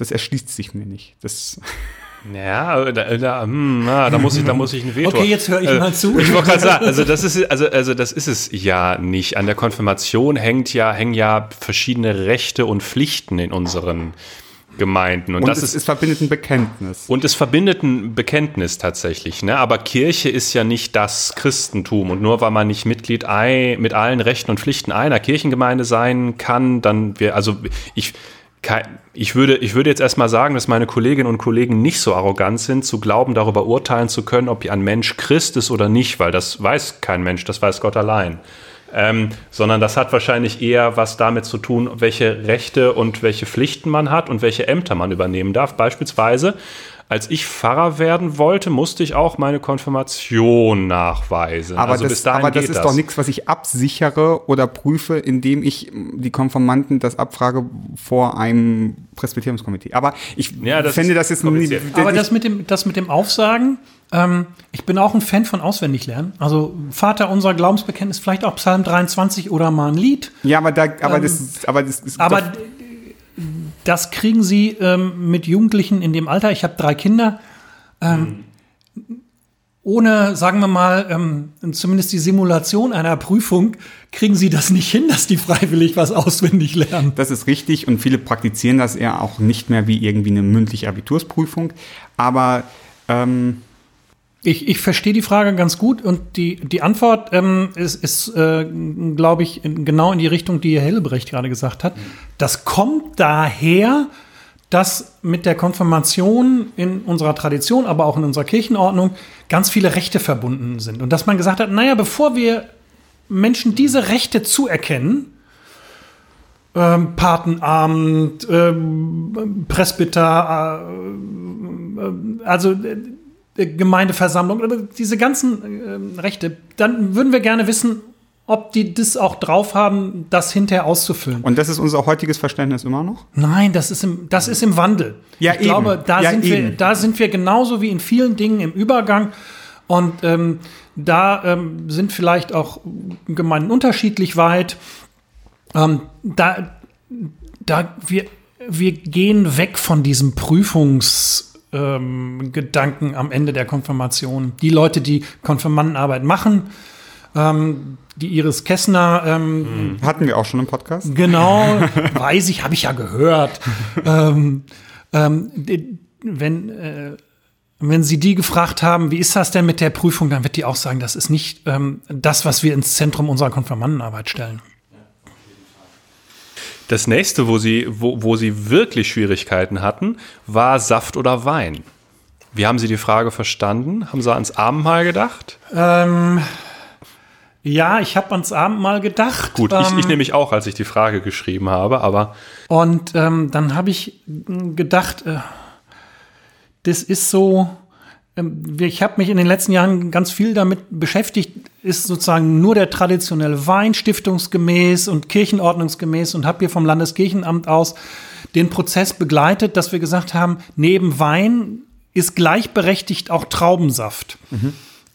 das erschließt sich mir nicht. Das <laughs> Ja, da, da, hm, na, da muss ich, da muss ich ein Veto. Okay, jetzt höre ich Äh, mal zu. Ich wollte gerade sagen, also das ist, also, also das ist es ja nicht. An der Konfirmation hängt ja, hängen ja verschiedene Rechte und Pflichten in unseren Gemeinden. Und, und das es, ist, es verbindet ein Bekenntnis. und es verbindet ein Bekenntnis tatsächlich, ne? Aber Kirche ist ja nicht das Christentum. Und nur weil man nicht Mitglied ei, mit allen Rechten und Pflichten einer Kirchengemeinde sein kann, dann wir, also ich, ich würde, ich würde jetzt erstmal sagen, dass meine Kolleginnen und Kollegen nicht so arrogant sind, zu glauben, darüber urteilen zu können, ob ein Mensch Christ ist oder nicht, weil das weiß kein Mensch, das weiß Gott allein. Ähm, sondern das hat wahrscheinlich eher was damit zu tun, welche Rechte und welche Pflichten man hat und welche Ämter man übernehmen darf. Beispielsweise, als ich Pfarrer werden wollte, musste ich auch meine Konfirmation nachweisen. Aber also bis das, dahin aber das geht ist doch nichts, was ich absichere oder prüfe, indem ich die Konformanten das abfrage vor einem Presbyteriumskomitee. Aber ich Ja, das finde ist das jetzt kompliziert. Aber das mit dem, das mit dem Aufsagen, ähm, ich bin auch ein Fan von Auswendiglernen. Also Vater unser Glaubensbekenntnis, vielleicht auch Psalm 23 oder mal ein Lied. Ja, aber da, aber das, ist- aber das ist Ähm, Aber doch, das kriegen sie ähm, mit Jugendlichen in dem Alter. Ich habe drei Kinder. Ähm, ohne, sagen wir mal, ähm, zumindest die Simulation einer Prüfung, kriegen sie das nicht hin, dass die freiwillig was auswendig lernen. das ist richtig und viele praktizieren das eher auch nicht mehr wie irgendwie eine mündliche Abitursprüfung. Aber ähm, Ich, ich verstehe die Frage ganz gut und die, die Antwort ähm, ist, ist äh, glaube ich, in, genau in die Richtung, die Herr Hillebrecht gerade gesagt hat. Das kommt daher, dass mit der Konfirmation in unserer Tradition, aber auch in unserer Kirchenordnung ganz viele Rechte verbunden sind. Und dass man gesagt hat, naja, bevor wir Menschen diese Rechte zuerkennen, ähm, Patenamt, ähm, Presbyter, äh, also äh, Gemeindeversammlung, oder diese ganzen äh, Rechte, dann würden wir gerne wissen, ob die das auch drauf haben, das hinterher auszufüllen. und das ist unser heutiges Verständnis immer noch? Nein, das ist im, das ist im Wandel. Ja, ich glaube, eben. da, Ja, sind wir, eben. da sind wir genauso wie in vielen Dingen im Übergang. Und ähm, da ähm, sind vielleicht auch Gemeinden unterschiedlich weit. Ähm, da, da wir, wir gehen weg von diesem Prüfungsgedanken ähm, Gedanken am Ende der Konfirmation. Die Leute, die Konfirmandenarbeit machen, Ähm, die Iris Kessner. Ähm, Hatten wir auch schon im Podcast. Genau, <laughs> weiß ich, habe ich ja gehört. ähm, ähm, wenn, äh, wenn Sie die gefragt haben, wie ist das denn mit der Prüfung, dann wird die auch sagen, das ist nicht ähm, das, was wir ins Zentrum unserer Konfirmandenarbeit stellen. Das nächste, wo Sie, wo, wo Sie wirklich Schwierigkeiten hatten, war Saft oder Wein. Wie haben Sie die Frage verstanden? Haben Sie ans Abendmahl gedacht? Ähm, ja, ich habe ans Abendmahl gedacht. Gut, ähm, ich, ich nämlich auch, als ich die Frage geschrieben habe, aber Und ähm, dann habe ich gedacht, äh, das ist so, ähm, ich habe mich in den letzten Jahren ganz viel damit beschäftigt, ist sozusagen nur der traditionelle Wein stiftungsgemäß und kirchenordnungsgemäß und habe hier vom Landeskirchenamt aus den Prozess begleitet, dass wir gesagt haben, neben Wein ist gleichberechtigt auch Traubensaft.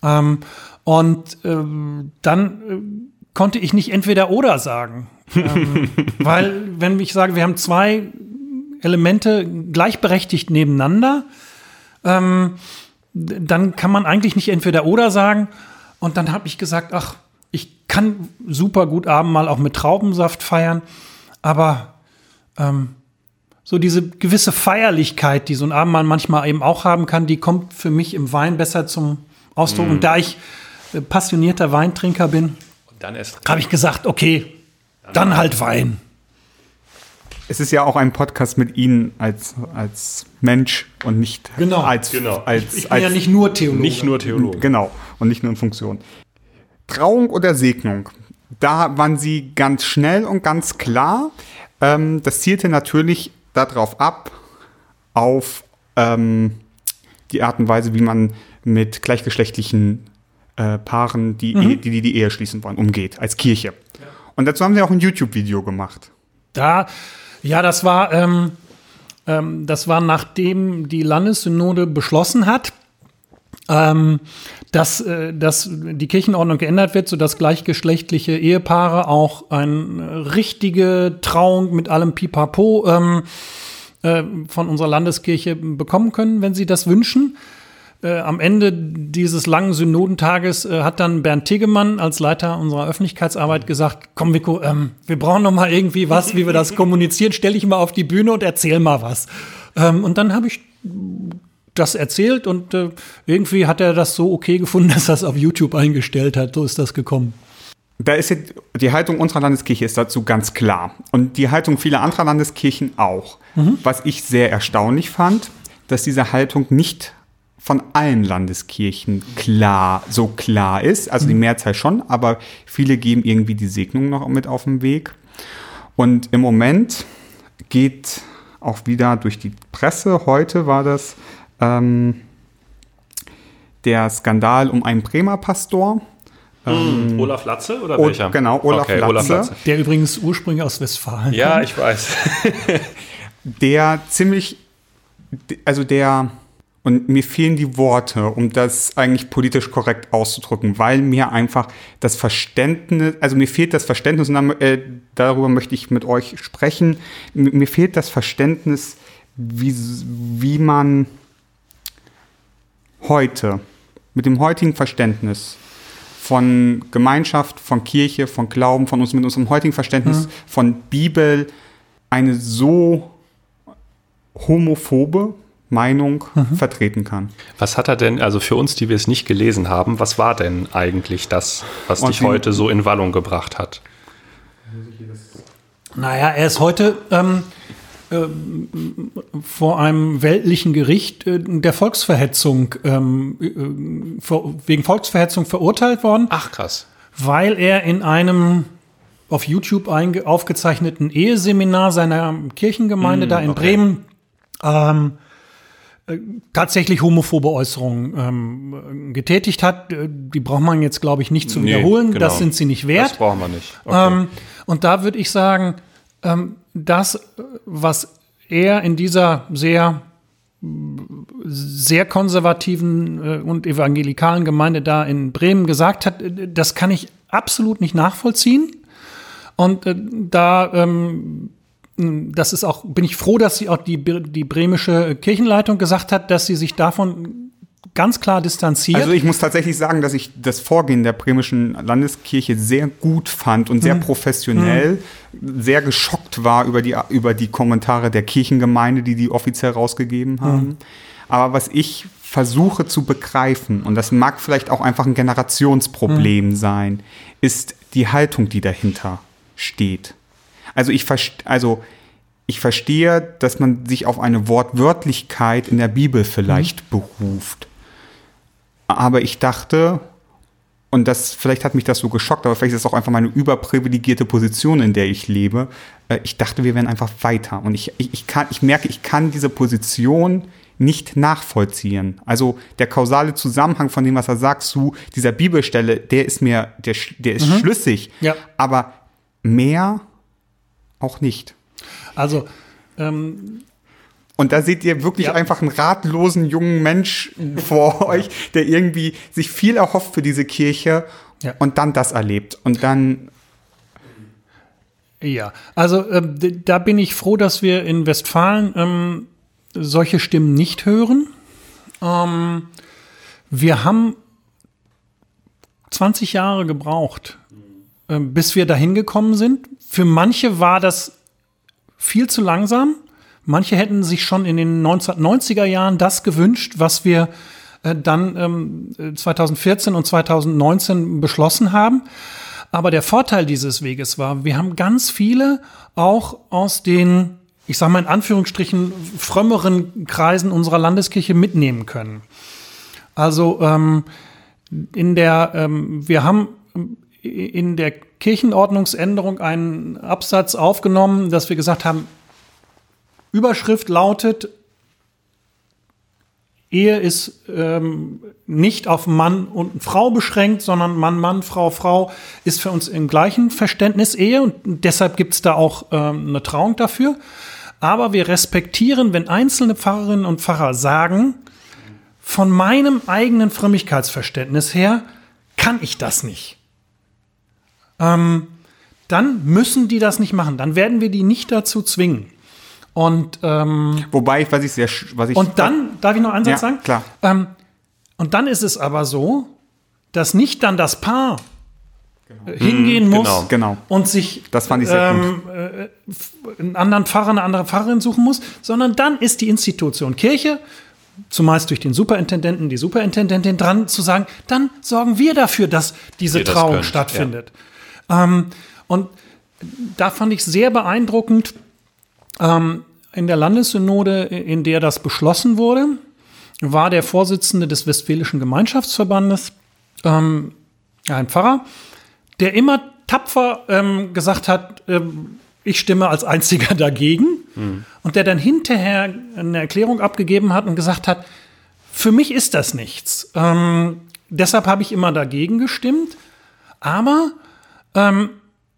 Ähm, und ähm, dann äh, konnte ich nicht entweder oder sagen. ähm, <laughs> weil, wenn ich sage, wir haben zwei Elemente gleichberechtigt nebeneinander, ähm, dann kann man eigentlich nicht entweder oder sagen. Und dann habe ich gesagt, ach, ich kann super gut Abendmahl auch mit Traubensaft feiern, aber ähm, so diese gewisse Feierlichkeit, die so ein Abendmahl manchmal eben auch haben kann, die kommt für mich im Wein besser zum Ausdruck. Und da ich äh, passionierter Weintrinker bin, dann habe ich gesagt, okay, dann halt Wein. Es ist ja auch ein Podcast mit Ihnen als, als Mensch und nicht Genau. als, Genau. als, Ich bin als ja nicht nur Theologe. Nicht nur Theologe. Genau, und nicht nur in Funktion. Trauung oder Segnung? Da waren sie ganz schnell und ganz klar. Ähm, das zielte natürlich darauf ab, auf ähm, die Art und Weise, wie man mit gleichgeschlechtlichen äh, Paaren, die, Ehe- die, die die Ehe schließen wollen, umgeht, als Kirche. Und dazu haben sie auch ein YouTube-Video gemacht. Da, ja, das war, ähm, ähm, das war nachdem die Landessynode beschlossen hat, ähm, dass, äh, dass die Kirchenordnung geändert wird, sodass gleichgeschlechtliche Ehepaare auch eine richtige Trauung mit allem Pipapo ähm, äh, von unserer Landeskirche bekommen können, wenn sie das wünschen. Äh, am Ende dieses langen Synodentages äh, hat dann Bernd Tegemann als Leiter unserer Öffentlichkeitsarbeit gesagt, komm Vico, ähm, wir brauchen noch mal irgendwie was, wie wir das <laughs> kommunizieren. Stell dich mal auf die Bühne und erzähl mal was. Ähm, und dann habe ich das erzählt und äh, irgendwie hat er das so okay gefunden, <laughs> dass er es auf YouTube eingestellt hat. So ist das gekommen. Da ist jetzt, die Haltung unserer Landeskirche ist dazu ganz klar. Und die Haltung vieler anderer Landeskirchen auch. Was ich sehr erstaunlich fand, dass diese Haltung nicht von allen Landeskirchen klar, so klar ist. Also die Mehrzahl schon, aber viele geben irgendwie die Segnung noch mit auf den Weg. Und im Moment geht auch wieder durch die Presse, heute war das, ähm, der Skandal um einen Bremer Pastor. Olaf Latze oder Oh, welcher? genau, Olaf Latze. Der übrigens ursprünglich aus Westfalen Ja, kommt. ich weiß. der ziemlich, also der, und mir fehlen die Worte, um das eigentlich politisch korrekt auszudrücken, weil mir einfach das Verständnis, also mir fehlt das Verständnis, und äh, darüber möchte ich mit euch sprechen, mir, mir fehlt das Verständnis, wie, wie man heute, mit dem heutigen Verständnis von Gemeinschaft, von Kirche, von Glauben, von uns, mit unserem heutigen Verständnis von Bibel eine so homophobe Meinung vertreten kann. Was hat er denn, also für uns, die wir es nicht gelesen haben, was war denn eigentlich das, was Und dich heute so in Wallung gebracht hat? Naja, er ist heute ähm, ähm, vor einem weltlichen Gericht äh, der Volksverhetzung, ähm, äh, vor, wegen Volksverhetzung verurteilt worden, Ach krass. weil er in einem auf YouTube einge aufgezeichneten Eheseminar seiner Kirchengemeinde da in okay. Bremen ähm, äh, tatsächlich homophobe Äußerungen ähm, getätigt hat. Äh, Die braucht man jetzt, glaube ich, nicht zu Nee, wiederholen. genau. Das sind sie nicht wert. Das brauchen wir nicht. Okay. Ähm, und da würde ich sagen, ähm, das, äh, was er in dieser sehr, sehr konservativen äh, und evangelikalen Gemeinde da in Bremen gesagt hat, äh, das kann ich absolut nicht nachvollziehen. Und äh, da, ähm, das ist auch, bin ich froh, dass sie auch die, die bremische Kirchenleitung gesagt hat, dass sie sich davon ganz klar distanziert. Also ich muss tatsächlich sagen, dass ich das Vorgehen der bremischen Landeskirche sehr gut fand und sehr Mhm. professionell, sehr geschockt war über die, über die Kommentare der Kirchengemeinde, die die offiziell rausgegeben haben. Mhm. Aber was ich versuche zu begreifen, und das mag vielleicht auch einfach ein Generationsproblem Mhm. sein, ist die Haltung, die dahinter steht. Also ich, verst- also ich verstehe, dass man sich auf eine Wortwörtlichkeit in der Bibel vielleicht beruft. Aber ich dachte, und das, vielleicht hat mich das so geschockt, aber vielleicht ist es auch einfach meine überprivilegierte Position, in der ich lebe. Äh, Ich dachte, wir wären einfach weiter. Und ich, ich, ich, kann, ich merke, ich kann diese Position nicht nachvollziehen. Also der kausale Zusammenhang von dem, was er sagt, zu dieser Bibelstelle, der ist mir, der, der ist schlüssig. Ja. Aber mehr auch nicht. also ähm, Und da seht ihr wirklich Ja. einfach einen ratlosen jungen Mensch vor <laughs> euch, der irgendwie sich viel erhofft für diese Kirche Ja. und dann das erlebt. Und dann, Ja, also d- da bin ich froh, dass wir in Westfalen ähm, solche Stimmen nicht hören. Ähm, wir haben 20 Jahre gebraucht, bis wir dahin gekommen sind. Für manche war das viel zu langsam. Manche hätten sich schon in den 1990er Jahren das gewünscht, was wir äh, dann ähm, 2014 und 2019 beschlossen haben. Aber der Vorteil dieses Weges war, wir haben ganz viele auch aus den, ich sage mal in Anführungsstrichen, frömmeren Kreisen unserer Landeskirche mitnehmen können. Also ähm, in der, ähm, wir haben in der Kirchenordnungsänderung einen Absatz aufgenommen, dass wir gesagt haben, Überschrift lautet, Ehe ist ähm, nicht auf Mann und Frau beschränkt, sondern Mann, Mann, Frau, Frau ist für uns im gleichen Verständnis Ehe und deshalb gibt es da auch ähm, eine Trauung dafür. Aber wir respektieren, wenn einzelne Pfarrerinnen und Pfarrer sagen, von meinem eigenen Frömmigkeitsverständnis her kann ich das nicht. Ähm, dann müssen die das nicht machen. Dann werden wir die nicht dazu zwingen. Und ähm, wobei ich, was ich sehr, was ich. und dann, darf ich noch einen Satz Ja, sagen? klar. Ähm, und dann ist es aber so, dass nicht dann das Paar äh, hingehen muss genau, genau. und sich Das fand ich sehr ähm, äh, f- einen anderen Pfarrer, eine andere Pfarrerin suchen muss, sondern dann ist die Institution Kirche, zumeist durch den Superintendenten, die Superintendentin dran, zu sagen, dann sorgen wir dafür, dass diese das Trauung könnt, stattfindet. Ähm, und da fand ich sehr beeindruckend, ähm, in der Landessynode, in der das beschlossen wurde, war der Vorsitzende des Westfälischen Gemeinschaftsverbandes, ähm, ein Pfarrer, der immer tapfer ähm, gesagt hat, ähm, ich stimme als einziger <laughs> dagegen. Und der dann hinterher eine Erklärung abgegeben hat und gesagt hat, für mich ist das nichts. Ähm, deshalb habe ich immer dagegen gestimmt. Aber ähm,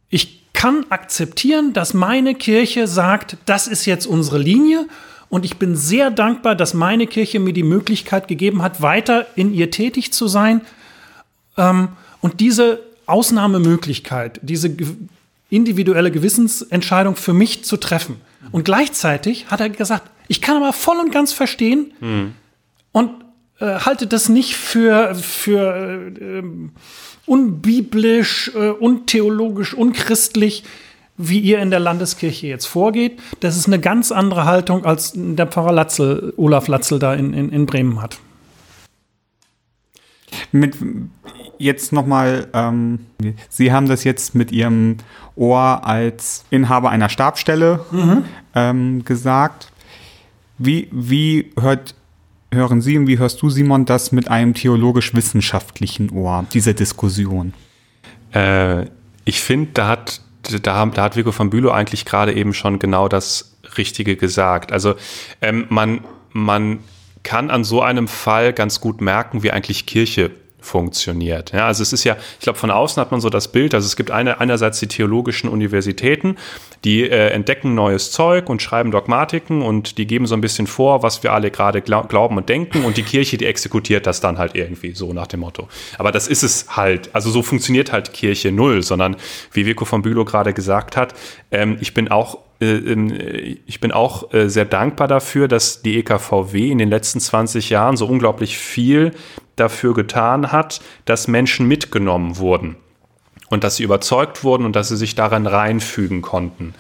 ich kann akzeptieren, dass meine Kirche sagt, das ist jetzt unsere Linie. Und ich bin sehr dankbar, dass meine Kirche mir die Möglichkeit gegeben hat, weiter in ihr tätig zu sein. Ähm, und diese Ausnahmemöglichkeit, diese individuelle Gewissensentscheidung für mich zu treffen. Und gleichzeitig hat er gesagt, ich kann aber voll und ganz verstehen und äh, halte das nicht für, für äh, ähm, unbiblisch, äh, untheologisch, unchristlich, wie ihr in der Landeskirche jetzt vorgeht. Das ist eine ganz andere Haltung, als der Pfarrer Latzel, Olaf Latzel da in, in, in Bremen hat. mit jetzt nochmal, ähm, Sie haben das jetzt mit Ihrem Ohr als Inhaber einer Stabstelle ähm, gesagt. Wie, wie hört, hören Sie und wie hörst du, Simon, das mit einem theologisch-wissenschaftlichen Ohr, diese Diskussion? Äh, ich finde, da hat, da, da hat Vico von Bülow eigentlich gerade eben schon genau das Richtige gesagt. Also ähm, man, man kann an so einem Fall ganz gut merken, wie eigentlich Kirche funktioniert. Ja, also es ist ja, ich glaube, von außen hat man so das Bild, also es gibt eine, einerseits die theologischen Universitäten, die äh, entdecken neues Zeug und schreiben Dogmatiken und die geben so ein bisschen vor, was wir alle gerade glaub, glauben und denken und die Kirche, die exekutiert das dann halt irgendwie, so nach dem Motto. Aber das ist es halt, also so funktioniert halt Kirche null, sondern wie Vico von Bülow gerade gesagt hat, ähm, ich bin auch äh, ähm, ich bin auch äh, sehr dankbar dafür, dass die EKVW in den letzten 20 Jahren so unglaublich viel dafür getan hat, dass Menschen mitgenommen wurden und dass sie überzeugt wurden und dass sie sich daran reinfügen konnten.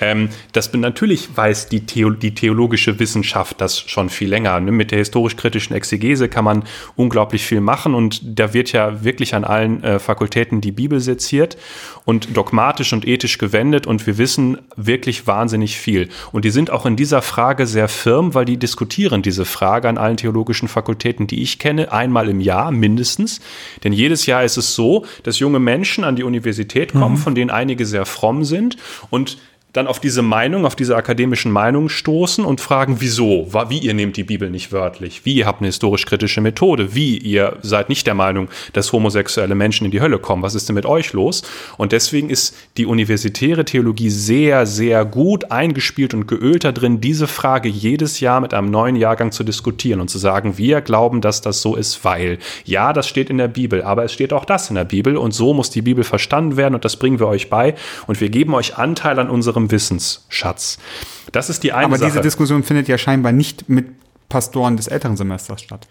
Ähm, das natürlich weiß die, Theo die theologische Wissenschaft das schon viel länger. Ne? Mit der historisch-kritischen Exegese kann man unglaublich viel machen und da wird ja wirklich an allen äh, Fakultäten die Bibel seziert und dogmatisch und ethisch gewendet und wir wissen wirklich wahnsinnig viel. Und die sind auch in dieser Frage sehr firm, weil die diskutieren diese Frage an allen theologischen Fakultäten, die ich kenne, einmal im Jahr mindestens. Denn jedes Jahr ist es so, dass junge Menschen an die Universität kommen, mhm. von denen einige sehr fromm sind und dann auf diese Meinung, auf diese akademischen Meinungen stoßen und fragen, wieso, wie ihr nehmt die Bibel nicht wörtlich, wie ihr habt eine historisch-kritische Methode, wie ihr seid nicht der Meinung, dass homosexuelle Menschen in die Hölle kommen, was ist denn mit euch los? Und deswegen ist die universitäre Theologie sehr, sehr gut eingespielt und geölt da drin, diese Frage jedes Jahr mit einem neuen Jahrgang zu diskutieren und zu sagen, wir glauben, dass das so ist, weil, ja, das steht in der Bibel, aber es steht auch das in der Bibel und so muss die Bibel verstanden werden und das bringen wir euch bei und wir geben euch Anteil an unserem unserem Wissensschatz. Das ist die eine Aber Sache. diese Diskussion findet ja scheinbar nicht mit Pastoren des älteren Semesters statt.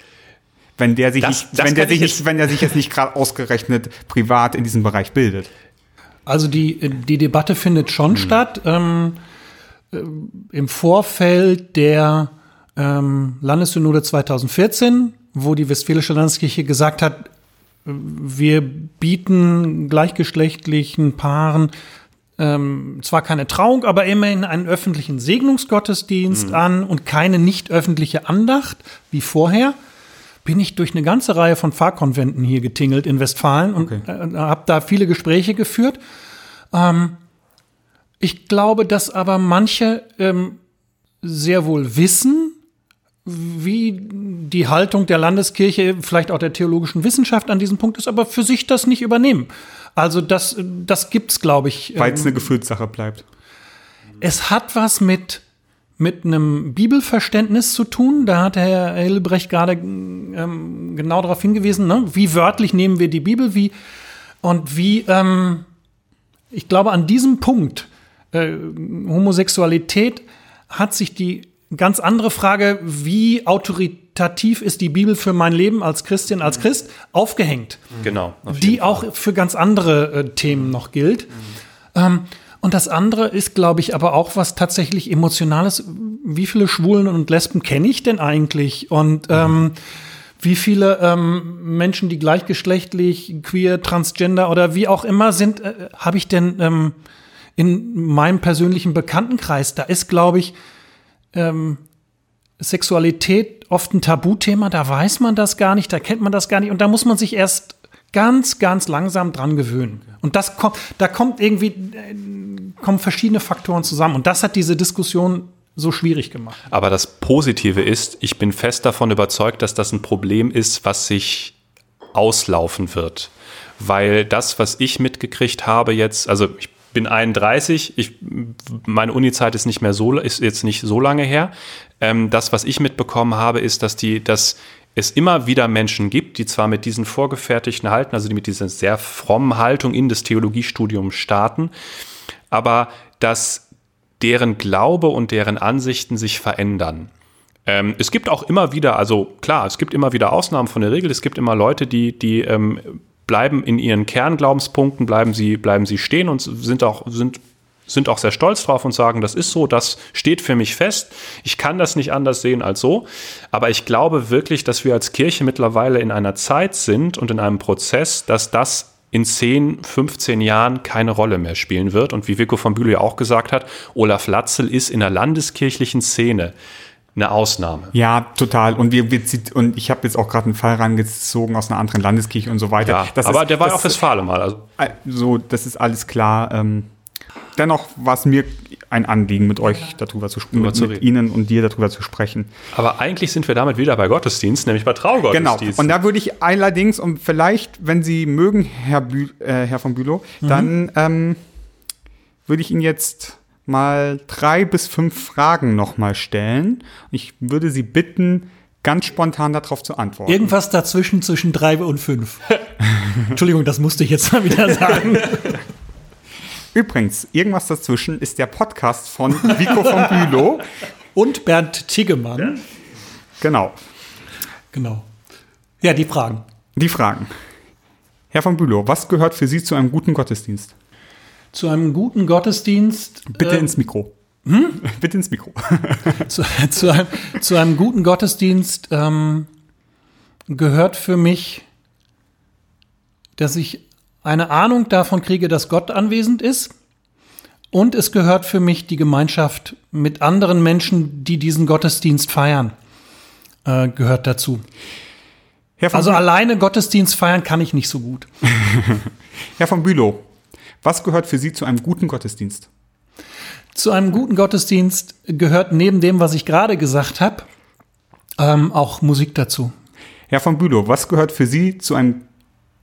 Wenn der sich, das, nicht, das wenn der sich, nicht, wenn der sich jetzt nicht gerade ausgerechnet privat in diesem Bereich bildet. Also die, die Debatte findet schon hm. statt. Ähm, äh, Im Vorfeld der ähm, Landessynode 2014, wo die Westfälische Landeskirche gesagt hat, wir bieten gleichgeschlechtlichen Paaren ähm, zwar keine Trauung, aber immerhin einen öffentlichen Segnungsgottesdienst mhm. an und keine nicht öffentliche Andacht wie vorher, bin ich durch eine ganze Reihe von Pfarrkonventen hier getingelt in Westfalen und okay. äh, habe da viele Gespräche geführt. Ähm, ich glaube, dass aber manche ähm, sehr wohl wissen, wie die Haltung der Landeskirche, vielleicht auch der theologischen Wissenschaft an diesem Punkt ist, aber für sich das nicht übernehmen. Also das, das gibt's, glaube ich. Weil es ähm, eine Gefühlssache bleibt. Es hat was mit mit einem Bibelverständnis zu tun. Da hat Herr Hilbrecht gerade ähm, genau darauf hingewiesen, ne? wie wörtlich nehmen wir die Bibel, wie und wie, ähm, ich glaube, an diesem Punkt äh, Homosexualität hat sich die ganz andere Frage, wie autoritativ ist die Bibel für mein Leben als Christin, als Christ, aufgehängt. Genau. Die auch für ganz andere äh, Themen noch gilt. Mhm. Ähm, und das andere ist, glaube ich, aber auch was tatsächlich Emotionales. Wie viele Schwulen und Lesben kenne ich denn eigentlich? Und mhm. ähm, wie viele ähm, Menschen, die gleichgeschlechtlich, queer, transgender oder wie auch immer sind, äh, habe ich denn ähm, in meinem persönlichen Bekanntenkreis? Da ist, glaube ich, ähm, Sexualität oft ein Tabuthema, da weiß man das gar nicht, da kennt man das gar nicht und da muss man sich erst ganz, ganz langsam dran gewöhnen. Und das kommt, da kommt irgendwie, äh, kommen verschiedene Faktoren zusammen und das hat diese Diskussion so schwierig gemacht. Aber das Positive ist, ich bin fest davon überzeugt, dass das ein Problem ist, was sich auslaufen wird. Weil das, was ich mitgekriegt habe jetzt, also ich bin 31, ich, meine Uni-Zeit ist so, ist jetzt nicht so lange her. Ähm, das, was ich mitbekommen habe, ist, dass die, dass es immer wieder Menschen gibt, die zwar mit diesen vorgefertigten Halten, also die mit dieser sehr frommen Haltung in das Theologiestudium starten, aber dass deren Glaube und deren Ansichten sich verändern. Ähm, es gibt auch immer wieder, also klar, es gibt immer wieder Ausnahmen von der Regel. Es gibt immer Leute, die, die ähm, bleiben in ihren Kernglaubенspunkten, bleiben sie, bleiben sie stehen und sind auch, sind, sind auch sehr stolz drauf und sagen, das ist so, das steht für mich fest. Ich kann das nicht anders sehen als so. Aber ich glaube wirklich, dass wir als Kirche mittlerweile in einer Zeit sind und in einem Prozess, dass das in 10, 15 Jahren keine Rolle mehr spielen wird. Und wie Vico von Bülow ja auch gesagt hat, Olaf Latzel ist in der landeskirchlichen Szene eine Ausnahme. Ja, total. Und wir, wir und ich habe jetzt auch gerade einen Fall rangezogen aus einer anderen Landeskirche und so weiter. Ja, das aber ist, der war ja auch Westfalen mal. Also. So, das ist alles klar. Ähm, dennoch war es mir ein Anliegen, mit euch darüber zu sprechen, mit, mit Ihnen und dir darüber zu sprechen. Aber eigentlich sind wir damit wieder bei Gottesdienst, nämlich bei Traugottesdienst. Genau. Und da würde ich allerdings, und vielleicht, wenn Sie mögen, Herr, Bü äh, Herr von Bülow, mhm. dann ähm, würde ich Ihnen jetzt mal drei bis fünf Fragen nochmal stellen. Ich würde Sie bitten, ganz spontan darauf zu antworten. Irgendwas dazwischen zwischen drei und fünf. <laughs> Entschuldigung, das musste ich jetzt mal wieder sagen. Übrigens, irgendwas dazwischen ist der Podcast von Vico von Bülow. <laughs> Und Bernd Tiggemann. Genau. Genau. Ja, die Fragen. Die Fragen. Herr von Bülow, was gehört für Sie zu einem guten Gottesdienst? Zu einem guten Gottesdienst. Bitte äh, ins Mikro. Hm? <laughs> Bitte ins Mikro. <laughs> zu, zu, einem, zu einem guten Gottesdienst ähm, gehört für mich, dass ich eine Ahnung davon kriege, dass Gott anwesend ist. Und es gehört für mich die Gemeinschaft mit anderen Menschen, die diesen Gottesdienst feiern, äh, gehört dazu. also alleine Gottesdienst feiern kann ich nicht so gut. <laughs> Herr von Bülow, was gehört für Sie zu einem guten Gottesdienst? Zu einem guten Gottesdienst gehört neben dem, was ich gerade gesagt habe, ähm, auch Musik dazu. Herr von Bülow, was gehört für Sie zu einem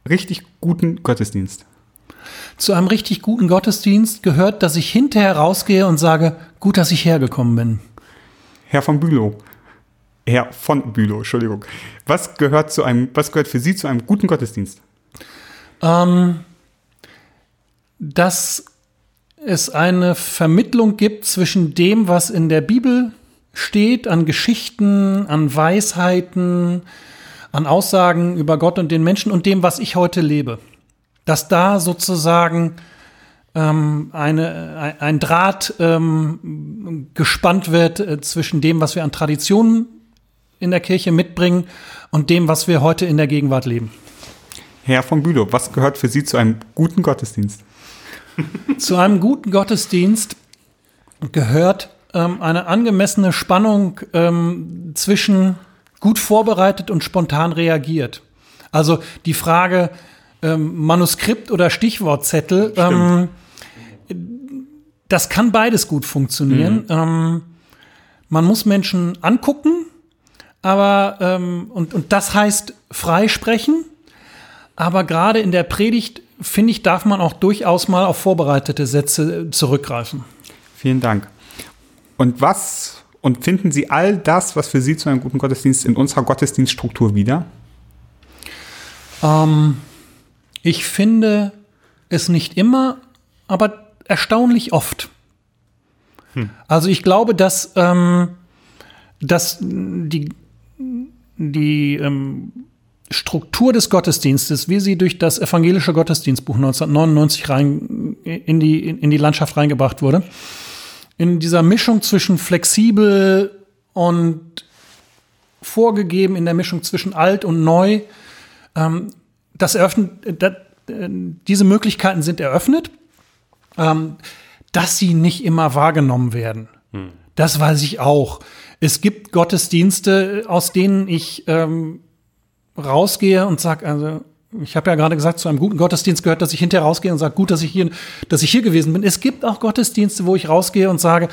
richtig guten Gottesdienst? Zu einem richtig guten Gottesdienst gehört, dass ich hinterher rausgehe und sage, gut, dass ich hergekommen bin. Herr von Bülow, Herr von Bülow, Entschuldigung. Was gehört zu einem, was gehört für Sie zu einem guten Gottesdienst? Ähm, dass es eine Vermittlung gibt zwischen dem, was in der Bibel steht, an Geschichten, an Weisheiten, an Aussagen über Gott und den Menschen und dem, was ich heute lebe. Dass da sozusagen ähm, eine, ein Draht ähm, gespannt wird äh, zwischen dem, was wir an Traditionen in der Kirche mitbringen und dem, was wir heute in der Gegenwart leben. Herr von Bülow, was gehört für Sie zu einem guten Gottesdienst? <laughs> zu einem guten Gottesdienst gehört ähm, eine angemessene Spannung ähm, zwischen gut vorbereitet und spontan reagiert. Also die Frage ähm, Manuskript oder Stichwortzettel, ähm, das kann beides gut funktionieren. Mhm. Ähm, man muss Menschen angucken, aber ähm, und, und das heißt freisprechen. Aber gerade in der Predigt, finde ich, darf man auch durchaus mal auf vorbereitete Sätze zurückgreifen. Vielen Dank. Und was und finden Sie all das, was für Sie zu einem guten Gottesdienst in unserer Gottesdienststruktur wieder? Ähm, ich finde es nicht immer, aber erstaunlich oft. Hm. Also ich glaube, dass, ähm, dass die, die ähm, Struktur des Gottesdienstes, wie sie durch das evangelische Gottesdienstbuch 1999 rein, in, die, in die Landschaft reingebracht wurde, in dieser Mischung zwischen flexibel und vorgegeben, in der Mischung zwischen alt und neu, ähm, das eröffnet, das, äh, diese Möglichkeiten sind eröffnet, ähm, dass sie nicht immer wahrgenommen werden. Hm. Das weiß ich auch. Es gibt Gottesdienste, aus denen ich ähm, rausgehe und sage, also ich habe ja gerade gesagt, zu einem guten Gottesdienst gehört, dass ich hinterher rausgehe und sage, gut, dass ich hier, dass ich hier gewesen bin. Es gibt auch Gottesdienste, wo ich rausgehe und sage,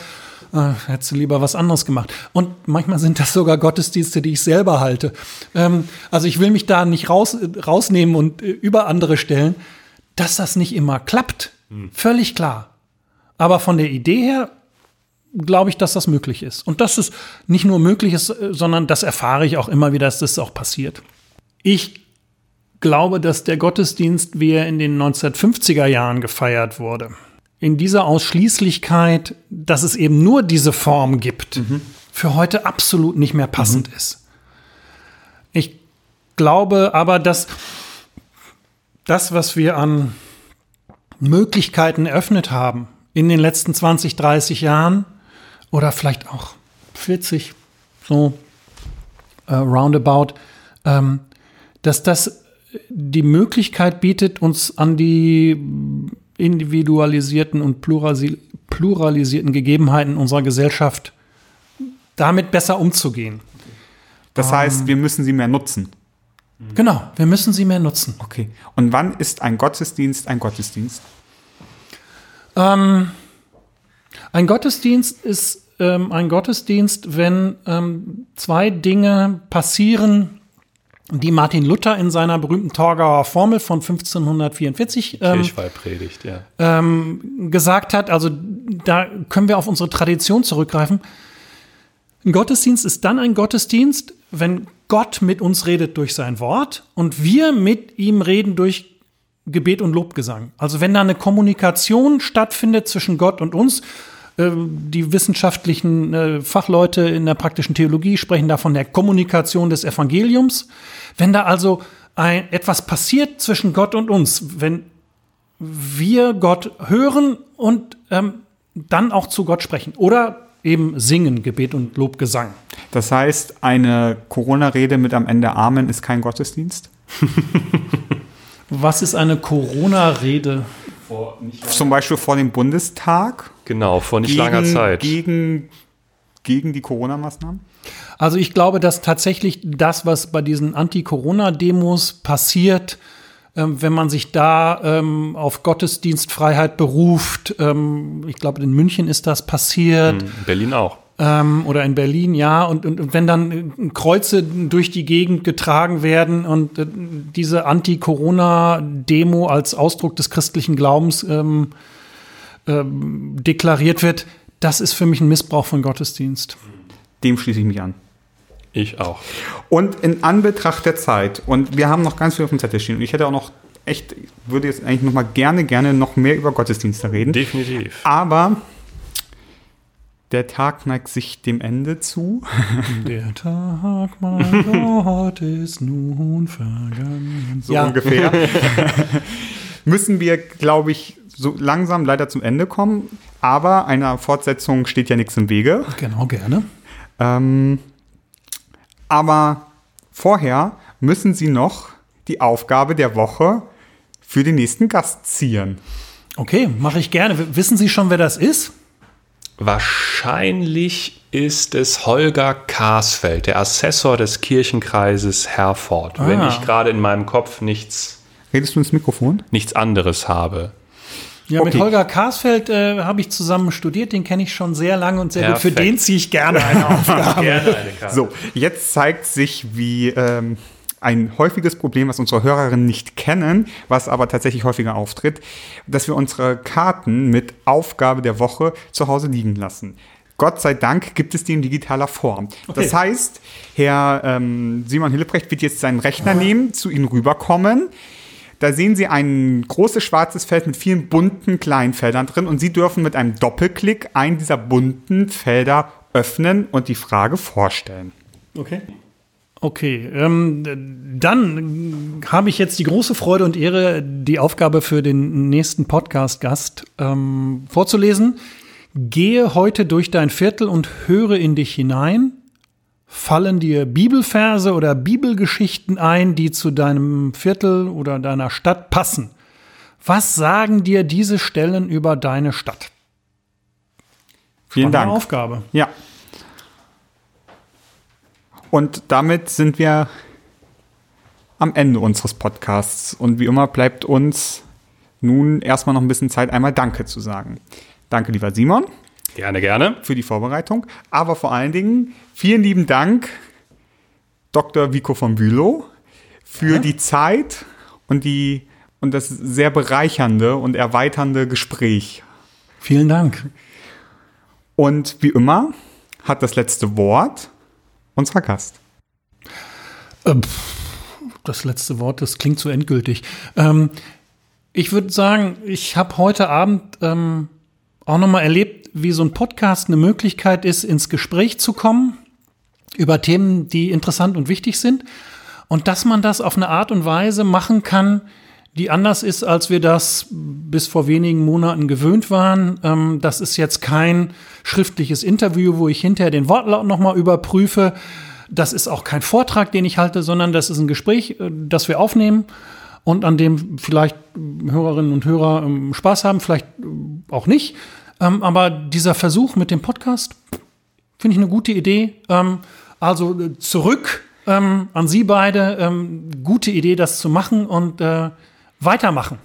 äh, hättest du lieber was anderes gemacht. Und manchmal sind das sogar Gottesdienste, die ich selber halte. Ähm, also ich will mich da nicht raus, rausnehmen und äh, über andere stellen, dass das nicht immer klappt. Hm. Völlig klar. Aber von der Idee her glaube ich, dass das möglich ist. Und dass es nicht nur möglich ist, äh, sondern das erfahre ich auch immer wieder, dass das auch passiert. Ich glaube, dass der Gottesdienst, wie er in den 1950er Jahren gefeiert wurde, in dieser Ausschließlichkeit, dass es eben nur diese Form gibt, mhm. für heute absolut nicht mehr passend mhm. ist. Ich glaube aber, dass das, was wir an Möglichkeiten eröffnet haben in den letzten 20, 30 Jahren oder vielleicht auch 40, so äh, roundabout, ähm, dass das die Möglichkeit bietet, uns an die individualisierten und pluralisierten Gegebenheiten unserer Gesellschaft damit besser umzugehen. Das heißt, ähm, wir müssen sie mehr nutzen. Genau, wir müssen sie mehr nutzen. Okay. Und wann ist ein Gottesdienst ein Gottesdienst? Ähm, ein Gottesdienst ist ähm, ein Gottesdienst, wenn ähm, zwei Dinge passieren, die Martin Luther in seiner berühmten Torgauer Formel von 1544 ähm, Kirchweihpredigt, ja. ähm, gesagt hat. Also da können wir auf unsere Tradition zurückgreifen. Ein Gottesdienst ist dann ein Gottesdienst, wenn Gott mit uns redet durch sein Wort und wir mit ihm reden durch Gebet und Lobgesang. Also wenn da eine Kommunikation stattfindet zwischen Gott und uns, die wissenschaftlichen äh, Fachleute in der praktischen Theologie sprechen da von der Kommunikation des Evangeliums. Wenn da also ein, etwas passiert zwischen Gott und uns, wenn wir Gott hören und ähm, dann auch zu Gott sprechen oder eben singen, Gebet und Lobgesang. Das heißt, eine Corona-Rede mit am Ende Amen ist kein Gottesdienst? <laughs> Was ist eine Corona-Rede? Zum Beispiel vor dem Bundestag? Genau, vor nicht gegen, langer Zeit. Gegen, gegen die Corona-Maßnahmen? Also ich glaube, dass tatsächlich das, was bei diesen Anti-Corona-Demos passiert, ähm, wenn man sich da ähm, auf Gottesdienstfreiheit beruft, ähm, ich glaube, in München ist das passiert. In Berlin auch. Ähm, oder in Berlin, ja. Und, und, und, wenn dann Kreuze durch die Gegend getragen werden und äh, diese Anti-Corona-Demo als Ausdruck des christlichen Glaubens ähm, ähm, deklariert wird, das ist für mich ein Missbrauch von Gottesdienst. Dem schließe ich mich an. Ich auch. Und in Anbetracht der Zeit, und wir haben noch ganz viel auf dem Zettel stehen, und ich hätte auch noch echt, würde jetzt eigentlich noch mal gerne, gerne noch mehr über Gottesdienste reden. Definitiv. Aber der Tag neigt sich dem Ende zu. <laughs> Der Tag, mein Gott, ist nun vergangen. So ja. ungefähr. <laughs> Müssen wir, glaube ich, so langsam leider zum Ende kommen. Aber einer Fortsetzung steht ja nichts im Wege. Genau, gerne. Ähm, aber vorher müssen Sie noch die Aufgabe der Woche für den nächsten Gast ziehen. Okay, mache ich gerne. Wissen Sie schon, wer das ist? Wahrscheinlich ist es Holger Karsfeld, der Assessor des Kirchenkreises Herford, ah. wenn ich gerade in meinem Kopf nichts. Redest du ins Mikrofon? Nichts anderes habe. Ja, okay. mit Holger Karsfeld äh, habe ich zusammen studiert, den kenne ich schon sehr lange und sehr Perfekt. gut. Für den ziehe ich gerne <laughs> eine Aufgabe. gerne eine Karte. So, jetzt zeigt sich, wie ähm, ein häufiges Problem, was unsere Hörerinnen nicht kennen, was aber tatsächlich häufiger auftritt, dass wir unsere Karten mit Aufgabe der Woche zu Hause liegen lassen. Gott sei Dank gibt es die in digitaler Form. Okay. Das heißt, Herr ähm, Simon Hilleprecht wird jetzt seinen Rechner nehmen, zu Ihnen rüberkommen da sehen Sie ein großes schwarzes Feld mit vielen bunten kleinen Feldern drin und Sie dürfen mit einem Doppelklick einen dieser bunten Felder öffnen und die Frage vorstellen. Okay. Okay, ähm, dann habe ich jetzt die große Freude und Ehre, die Aufgabe für den nächsten Podcast-Gast ähm, vorzulesen. Gehe heute durch dein Viertel und höre in dich hinein. Fallen dir Bibelverse oder Bibelgeschichten ein, die zu deinem Viertel oder deiner Stadt passen? Was sagen dir diese Stellen über deine Stadt? Vielen Dank. Aufgabe. Ja. Und damit sind wir am Ende unseres Podcasts. Und wie immer bleibt uns nun erstmal noch ein bisschen Zeit, einmal Danke zu sagen. Danke, lieber Simon. Gerne, gerne. Für die Vorbereitung. Aber vor allen Dingen vielen lieben Dank, Dr. Vico von Bülow, für ja. die Zeit und, die, und das sehr bereichernde und erweiternde Gespräch. Vielen Dank. Und wie immer hat das letzte Wort unser Gast. Ähm, das letzte Wort, das klingt so endgültig. Ähm, ich würde sagen, ich habe heute Abend ähm, auch nochmal erlebt, wie so ein Podcast eine Möglichkeit ist, ins Gespräch zu kommen über Themen, die interessant und wichtig sind. Und dass man das auf eine Art und Weise machen kann, die anders ist, als wir das bis vor wenigen Monaten gewöhnt waren. Ähm, das ist jetzt kein schriftliches Interview, wo ich hinterher den Wortlaut nochmal überprüfe. Das ist auch kein Vortrag, den ich halte, sondern das ist ein Gespräch, äh, das wir aufnehmen und an dem vielleicht Hörerinnen und Hörer ähm, Spaß haben, vielleicht äh, auch nicht. Ähm, aber dieser Versuch mit dem Podcast finde ich eine gute Idee. Ähm, also äh, zurück an Sie beide. Gute Idee, das zu machen und weitermachen.